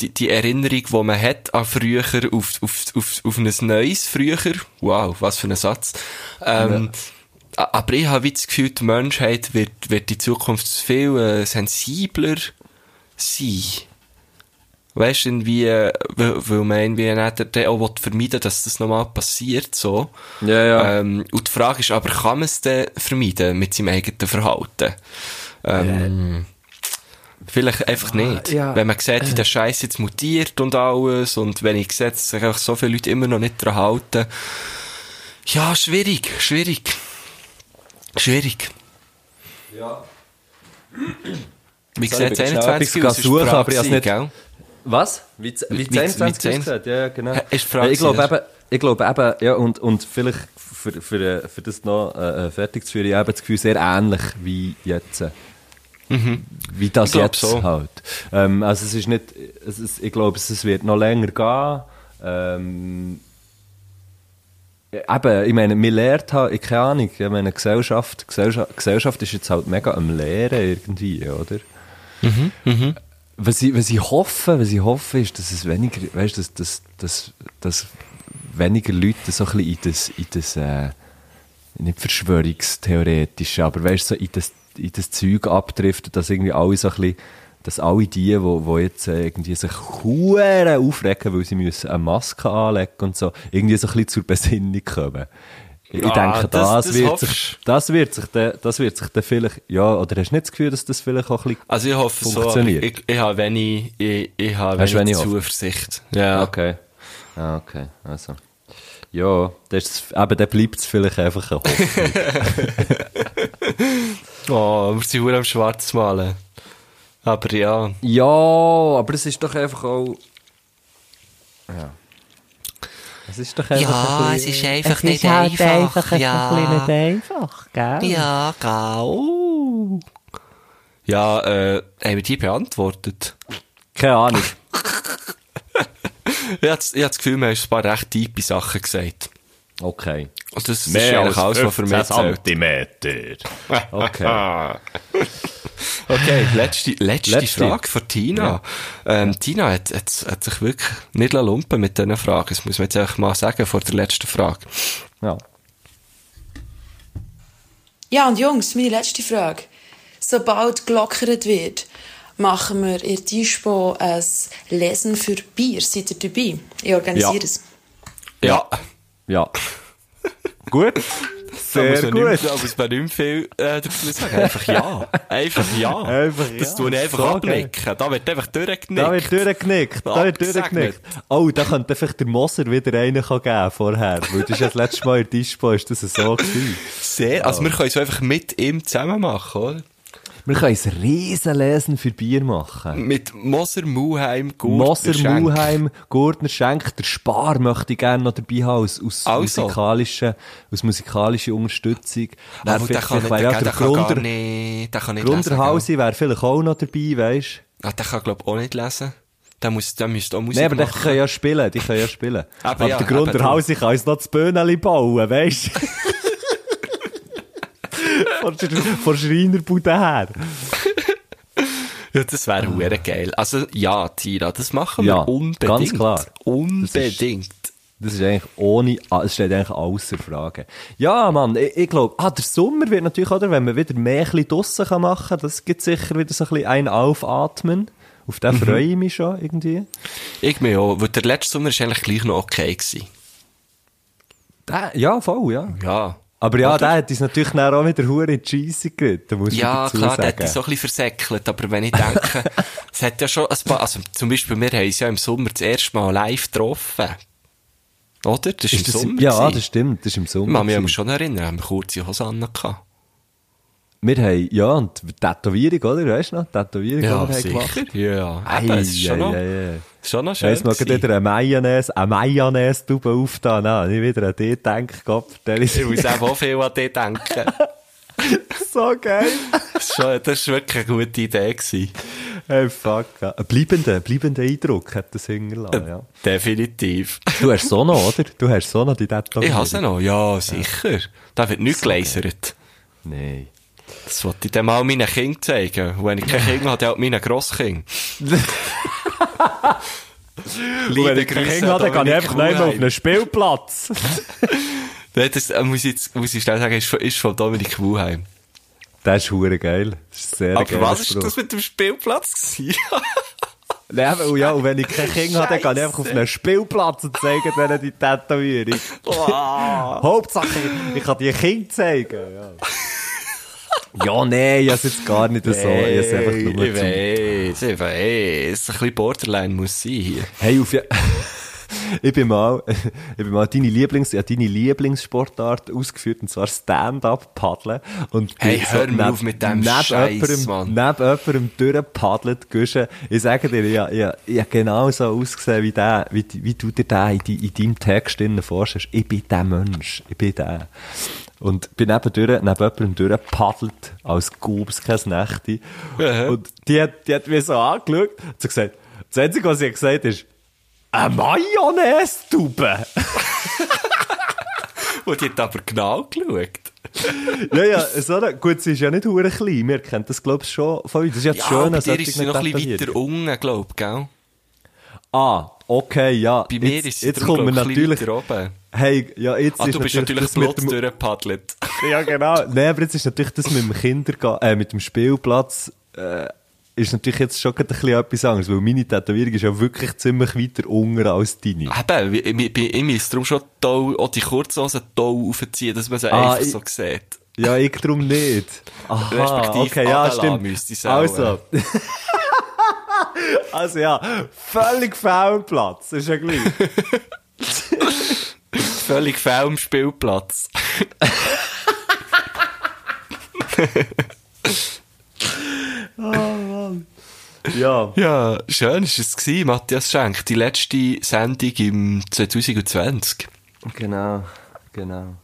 die, die Erinnerung, die man hat an früher, auf, auf, auf, auf ein neues früher. Wow, was für ein Satz. Ähm, a- Aber ich habe wie das Gefühl, die Menschheit wird, wird in Zukunft viel äh, sensibler sein. Weißt du, irgendwie, äh, weil, man irgendwie nicht auch will vermeiden dass das nochmal passiert, so. Ja, ja. Ähm, und die Frage ist aber, kann man es denn vermeiden mit seinem eigenen Verhalten? Ähm, Vielleicht einfach nicht. ja. Wenn man sieht, wie der Scheiß jetzt mutiert und alles, und wenn ich sehe, dass sich einfach so viele Leute immer noch nicht daran halten. Ja, schwierig, schwierig. Schwierig. Ja. Wie schnell 21 etwas aus? Ist suchen, aber ich nicht- gell? Was? Wie, wie Wie- 10, wie 20 10? gesagt? Ja, genau. Ist Frage ich glaube eben, ich glaube eben, ja, und, und vielleicht für, für, für das noch äh, äh, fertig zu führen, ich habe das Gefühl, sehr ähnlich wie jetzt. Wie das Mhm. Ich glaub jetzt so. halt. Ähm, also es ist nicht, es ist, ich glaube, es, wird noch länger gehen. Ähm, ja, Eben, ich meine, man lernt halt, ich keine Ahnung, ich meine, Gesellschaft, Gesellschaft, Gesellschaft ist jetzt halt mega am Lehren irgendwie, oder? Was ich, was ich hoffe, was ich hoffe, ist, dass es weniger, weißt, dass, dass, dass, dass weniger Leute so ein bisschen in das, in das, äh, nicht verschwörungstheoretisch, aber weißt, so in das, in das Zeug abdriften, dass irgendwie alle so ein bisschen, dass alle die, wo, wo jetzt äh, irgendwie sich hure aufregen, weil sie müssen eine Maske anlegen und so, irgendwie so ein bisschen zur Besinnung kommen. Ich Ah, denke, das- das, das wird sich, das wird sich, dann- das wird sich dann vielleicht, ja, oder hast du nicht das Gefühl, dass das vielleicht auch ein bisschen Also ich hoffe so, aber Funktioniert. ich, ich habe wenig, ich, ich habe wenig wenig Zuversicht. Ja. Okay. Ah, okay. Also. Ja, das eben, dann bleibt es vielleicht einfach eine Hoffnung. Oh, wir sind nur am Schwarz malen. Aber ja. ja, aber es ist doch einfach auch. Ja. Es ist doch einfach. Ja, ein es ist einfach Es nicht ist halt einfach. einfach ja. ein bisschen nicht einfach, gell? Ja, genau. Ja, äh, haben wir die beantwortet? Keine Ahnung. Ich habe das Gefühl, wir haben ein paar recht tiefe Sachen gesagt. Okay. Und das, das ist eigentlich alles, was für mich zählt. Zentimeter. Okay. Okay, letzte, letzte, Letzte. Frage von Tina. Ähm, Tina hat, hat, hat sich wirklich nicht lumpen mit diesen Fragen. Das muss man jetzt einfach mal sagen vor der letzten Frage. Ja. Ja, und Jungs, meine letzte Frage. Sobald gelockert wird, machen wir in Dispo ein Lesen für Bier. Seid ihr dabei? Ich organisiere Ja. es. Ja. Ja. Gut. Da muss Sehr man gut. Nicht, da muss man nicht viel äh, dazu sagen. Einfach ja. Einfach ja. Einfach Das ja. ich einfach So abnicken. Da wird einfach durchgeknickt. Da wird durchgeknickt. Da wird Abgesegnet. durchgeknickt. Oh, da könnte vielleicht der Moser wieder einen geben vorher. Weil das ist ja das letzte Mal in Dispo, ist das so gewesen. Sehr. Also wir können es einfach mit ihm zusammen machen, oder? Wir können ein Riesenlesen für Bier machen. Mit Moser, Muheim, Gurt, Moser, Schenk. Muheim, Gurtner, Schenk, der Spar möchte ich gerne noch dabei haben, aus, aus, Also. musikalischer, aus musikalischer Unterstützung. Aber der kann nicht, wäre der, ja der der kann gar Grunder, nicht, der kann nicht. Grunderhausi wäre vielleicht auch noch dabei, weisst gell? Ah, der kann, glaub auch nicht lesen. Der muss, der müsste auch Musik Nein, aber die machen. können ja spielen, die können ja spielen. Aber Aber, ja, der Grunderhausi kann uns noch das Böhneli bauen, weisst von, von Schreinerbude her. Ja, das wäre hure geil. Also, ja, Tira, das machen wir Ja, unbedingt. ganz klar. Unbedingt. Das ist eigentlich ohne, es steht eigentlich außer Frage. Ja, Mann, ich, ich glaube, ah, der Sommer wird natürlich, oder, wenn man wieder mehr ein bisschen draussen kann machen, das gibt sicher wieder so ein bisschen ein Aufatmen. Auf Mhm. den freue ich mich schon, irgendwie. Ich mir auch, weil der letzte Sommer ist eigentlich gleich noch okay gewesen. Der, ja, voll, ja. Ja. Aber ja, Oder? der hat uns natürlich auch wieder hure in die Scheisse geritten, muss Ja, ich dazu klar, der sagen. hat uns so ein bisschen versäckelt, aber wenn ich denke, es hat ja schon ein paar, also zum Beispiel, wir haben uns ja im Sommer das erste Mal live getroffen. Oder? Das ist, Ist im das, Sommer. ja, gewesen. das stimmt, das ist im Ich Sommer. kann mich aber gewesen. schon erinnern, haben wir kurze Hosen gehabt. Wir haben, ja, und Tätowierung, oder? Weißt du noch? Tätowierung, Ja, die wir haben sicher. gemacht Ja, Ei, eben, es ist schon ei, noch, ei, ei. Schon noch schön mal, gewesen. wieder eine Mayonnaise, eine Mayonnaise-Tube aufgetan. Ah, nicht wieder an dich der ist Ich muss auch viel an dich denken. so geil. Das ist war wirklich eine gute Idee. Gewesen. Hey, fuck. ja. Ein bleibender, bleibender Eindruck hat das hinterlassen, ja. Definitiv. Du hast so noch, oder? Du hast so noch die Tätowierung. Ich habe sie noch, ja, sicher. Da wird nichts gelasert. Nein. Das wollte ich dann mal meinen Kindern zeigen. Und wenn ich kein Kind habe, dann halt meinen Grosskind. Wenn ich kein Kind habe, gehe ich einfach nicht mehr auf einen Spielplatz. Das äh, muss ich, jetzt, muss ich schnell sagen, ist, von- ist von Dominik Wuheim. Das ist hure geil. Das ist sehr Aber was ist das mit dem Spielplatz gewesen? Nein, und ja, und wenn ich kein Kind habe, dann gehe ich einfach auf einen Spielplatz und zeige denen die Tätowierung. Hauptsache, ich kann die Kind zeigen. Ja, ja nee, ich habe jetzt gar nicht so. Ich es einfach nur ich weiss, ich weiss. Ein bisschen Borderline muss sein hier. Hey, auf ja... Ich bin mal, ich bin mal deine Lieblings, ja, deine Lieblingssportart ausgeführt, und zwar Stand-up-Paddeln. Und Hey, hör mir auf mit dem jemandem- Mann. Neben jemandem durchpaddelt, Guschen. Ich sage dir, ich, ich, ich, ich habe genau so ausgesehen, wie, der, wie, wie du dir den in, in deinem Text drinnen vorstellst. Ich bin der Mensch. Ich bin der. Und bin neben, durch, neben jemandem durchgepaddelt, als Gubs, kein Nächte. Und die hat, die hat mich so angeschaut und so gesagt, das Einzige, was sie gesagt hat, ist, eine Mayonnaise-Tube. Und die hat aber genau geschaut. ja, ja, so gut, sie ist ja nicht hure klein. Wir kennen das, glaube ich, schon von uns. Das ist ja das Ja, Schöne an dir ist sie noch ein bisschen weiter unten, glaub gell? Ah, okay, ja. Bei mir jetzt, ist sie jetzt darum, kommt ein natürlich, oben. hey, ja, jetzt Ah, ist du bist natürlich das mit dem, durchgepaddelt. ja, genau. Nein, aber jetzt ist natürlich das mit dem Kindergarten, äh, mit dem Spielplatz, äh, ist natürlich jetzt schon ein bisschen etwas anderes, weil meine Tätowierung ist ja wirklich ziemlich weiter unten als deine. Eben, ich, ich, ich, muss darum schon toll, auch die Kurzhosen toll aufziehen, dass man sie Ah, einfach ich- so sieht. Ja, ich drum nicht. Aha, Respektive okay, ja, stimmt. es Also. also ja, völlig faul Platz, ist ja gleich. Völlig faul am Spielplatz. ja. Ja, schön ist es gewesen, Matthias Schenk. Die letzte Sendung im 2020. Genau, genau.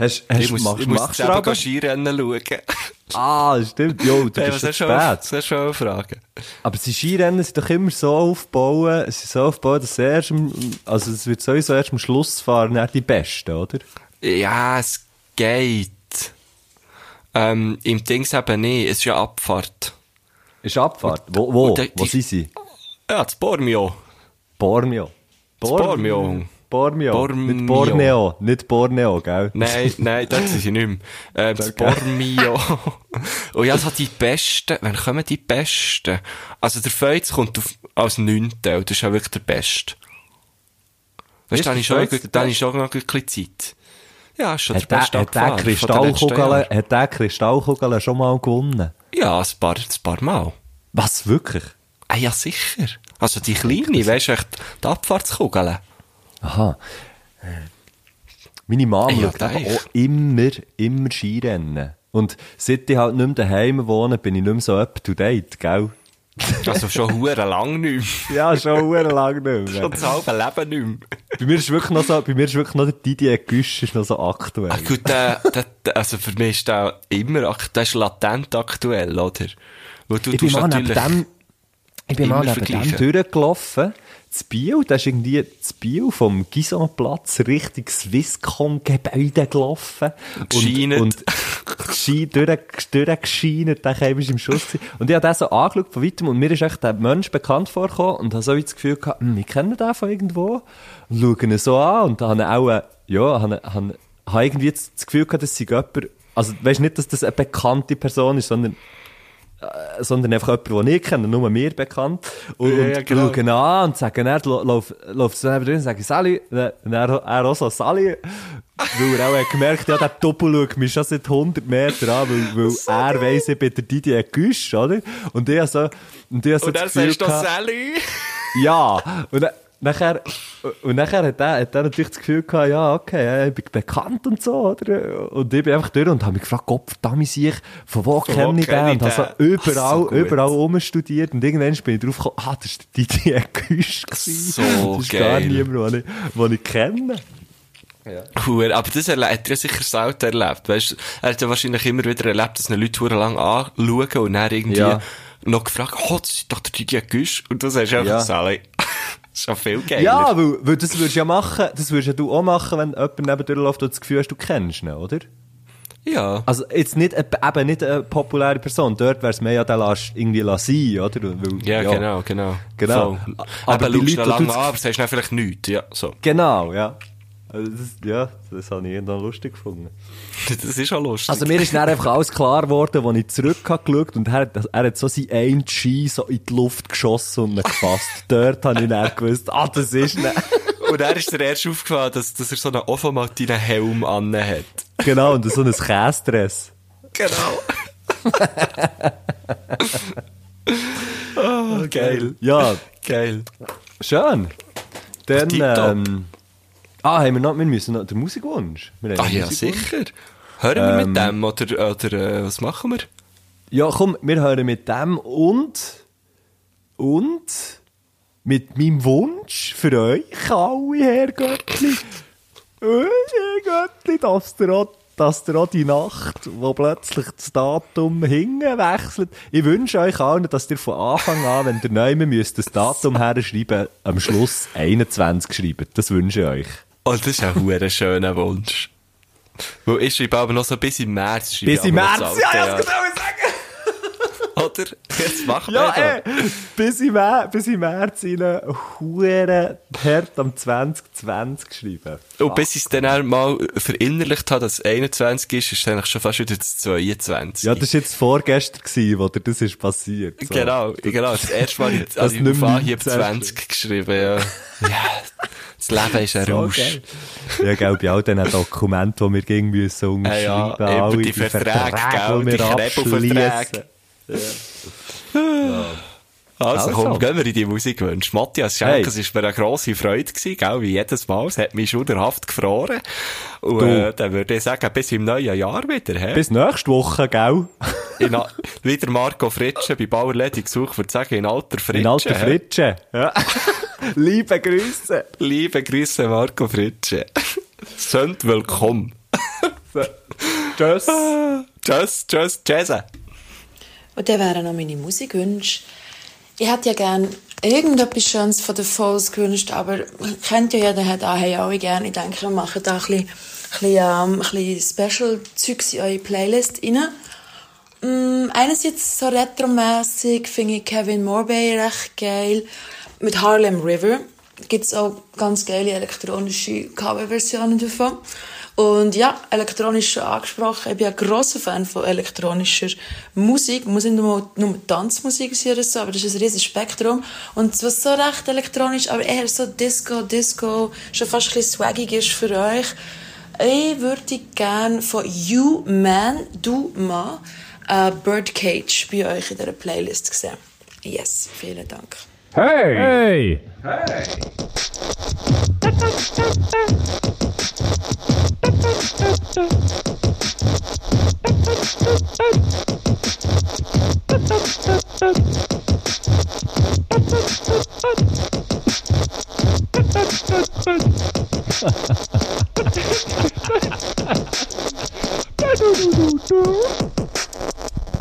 Hast, hast, Ich muss, machst, ich muss aber? Skirennen schauen. Ah, stimmt. Jo, du Hey, bist du schon- spät. du schon fragen? Aber die Skirennen sind doch immer so aufgebaut, es ist so aufgebaut, dass erst, am- also es wird sowieso erst am Schluss fahren, nicht die Besten, oder? Ja, es geht. Ähm, Im Dings eben nicht, es ist ja Abfahrt. Ist Abfahrt. Wo, wo, und die- wo sind sie? Ja, das Bormio. Borneo. Borneo. Borneo. Borneo. Nicht Borneo. Nicht Borneo, gell? Nein, nein, das sind sie nicht mehr. Ähm, das Bormio. Und ja, so die Besten, wann kommen die Besten? Also der Feuz kommt auf, als Neunte, und das ist ja wirklich der Beste. Weißt Ist du, da habe der ich schon, da habe ich Beste? schon noch ein bisschen Zeit. Ja, ist schon Hat der der, beste hat der Jahren. hat der Kristallkugeln schon mal gewonnen? Ja, ein paar, ein paar Mal. Was, wirklich? Ah ja, sicher. Also die kleine, weisst du, die Abfahrtskugel. Aha. Meine Mama ja, schaut auch immer, immer Skirennen. Und seit ich halt nicht mehr daheim wohne, bin ich nicht mehr so up to date, gell? Also schon hure lang nicht mehr. Ja, schon hure lang nicht mehr. Schon das halbe Leben nicht mehr. Bei mir ist wirklich noch so, bei mir ist wirklich noch der Didier Güsch ist noch so aktuell. Ah, gut, der, der, also für mich ist der immer, der ist latent aktuell, oder? Weil du ich bin mal neben dem, ich bin mal neben dem durchgelaufen. Das Biel, da ist irgendwie das Biel vom Gisonplatz Richtung Swisscom-Gebäude gelaufen. Gescheinet. Und, und Ski durch, durchgescheint, der Käme ist im Schuss. gewesen. Und ich habe den so angeschaut von weitem und mir ist echt der Mensch bekannt vorgekommen und habe so das Gefühl gehabt, hm, ich kenne den von irgendwo. Und schaue ihn so an und habe auch, äh, ja, habe, habe, habe irgendwie das Gefühl gehabt, dass sie jemand, also weisst nicht, dass das eine bekannte Person ist, sondern sondern einfach jemand, den ich kenne, nur mir bekannt. Und, Ja, ja, und genau. schauen an und sagen, er läuft, so neben drin und sagen, Sally, und er, er auch so, Sally, weil er auch hat gemerkt, ja, der Doppel schaut mich schon seit 100 Metern an, weil, weil er weiss, ich bin der Didier Güsch, oder? Und ich so, und ich so Und das er Gefühl gehabt- Sally. ja, und nachher, und nachher hat er, hat er natürlich das Gefühl gehabt, ja, okay, ja, ich bin bekannt und so, oder? Und ich bin einfach durch und habe mich gefragt, Gott, verdammt ich, von wo Von wo kenne ich den? Und habe so überall, So überall rumstudiert und irgendwann bin ich drauf gekommen, ah, das ist der Didier Güsch. So Das ist gar geil. niemand, den ich, den ich kenne. Hure, aber das hat er ja sicher selten erlebt, weißt Er hat ja wahrscheinlich immer wieder erlebt, dass ihn Leute lang anschauen und dann irgendwie Ja. noch gefragt, oh, das ist doch der Didier Güsch. Und du sagst einfach Ja. Schon viel geiler. Ja, weil, weil das würdest du ja machen, das würdest ja du auch machen, wenn jemand neben dir läuft und das Gefühl hast, du kennst ihn, oder? Ja. Also jetzt nicht, eben nicht eine populäre Person. Dort wäre es mehr ja, der lässt irgendwie sein, oder? Weil, Ja, genau, genau. Genau. Voll. Aber Aber die du Leute, lange tut's- an, aber sagst dann vielleicht nichts. Ja, so. Genau, ja. Also das, ja, das habe ich irgendwann lustig gefunden. Das ist auch lustig. Also mir ist dann einfach alles klar geworden, als ich zurück habe und er, hat- er hat so seinen einen Ski so in die Luft geschossen und ihn gefasst. Dort habe ich dann gewusst, ah, das ist nicht. Und er ist dir erst aufgefallen, dass, dass er so einen Ofomaltinen Helm an hat. Genau, und so ein Käsedress. Genau. oh, geil. Ja, Geil. schön. Dann, ähm, ah, haben wir noch, wir müssen noch den Musikwunsch. Ah ja, sicher. Hören wir Ähm, mit dem oder, oder äh, was machen wir? Ja, komm, wir hören mit dem und, und, mit meinem Wunsch für euch alle, Herr Göttli. Äh, Herr Göttli, dass der auch, dass der auch die Nacht, wo plötzlich das Datum hinwechselt. Ich wünsche euch allen, dass ihr von Anfang an, wenn ihr neu müsst, das Datum herschreiben, am Schluss 21 schreiben. Das wünsche ich euch. Oh, das ist ein hure schöner Wunsch. Weil ich schreibe aber noch so bis im März. Bis ich im März, ja, ja, Jahr. das genau sagen. Oder? Jetzt wir Ja, ja, ey, bis im, bis im März rein, hure hart am 2020 geschrieben. Und bis ich es dann auch mal verinnerlicht habe, dass es 21 ist, ist es eigentlich schon fast wieder das 22. Ja, das war jetzt vorgestern, gewesen, wo dir das ist passiert. So. Genau, genau. Das erste Mal Das habe ich auf Anhieb 19 20 geschrieben, ja. ja. Das Leben ist ein So Rausch. geil. Ja, gell, bei all diesen Dokumenten, die wir irgendwie so Ja, ja, unterschreiben, über alle die Verträge, gell, die die wir Krebelverträge. Also, Also. komm, gehen wir in die Musikwünsche. Matthias Schenk, Hey. es war mir eine grosse Freude gewesen, gell, wie jedes Mal. Es hat mich schauderhaft gefroren. Und, Du. äh, dann würde ich sagen, bis im neuen Jahr wieder, hä? Bis nächste Woche, gell? In, wieder Marco Fritsche bei Bauerledig gesucht, würde sagen, in alter Fritsche. In alter? Fritsche. Ja. Liebe Grüße. Liebe Grüße, Marco Fritsche. Sind willkommen. Tschüss. Tschüss, tschüss, tschüss. Und dann wären noch meine Musikwünsche. Ich hätte ja gerne irgendetwas Schönes von den Falls gewünscht, aber kennt ja jeder, hat auch, haben alle gerne. Ich denke, wir machen da ein bisschen, ein bisschen, ähm, bisschen Special-Zeugs in eure Playlist rein. Mm, einerseits so retromässig finde ich Kevin Morbey recht geil. Mit Harlem River gibt es auch ganz geile elektronische Coverversionen davon. Und ja, elektronisch schon angesprochen. Ich bin ein grosser Fan von elektronischer Musik. Muss nicht nur, nur Tanzmusik sein so, aber das ist ein riesiges Spektrum. Und was so recht elektronisch, aber eher so Disco, Disco, schon fast ein bisschen swaggig ist für euch. Ich würde gerne von You Man, Du Ma, äh, Birdcage bei euch in dieser Playlist sehen. Yes, vielen Dank. Hey! Hey! Hey!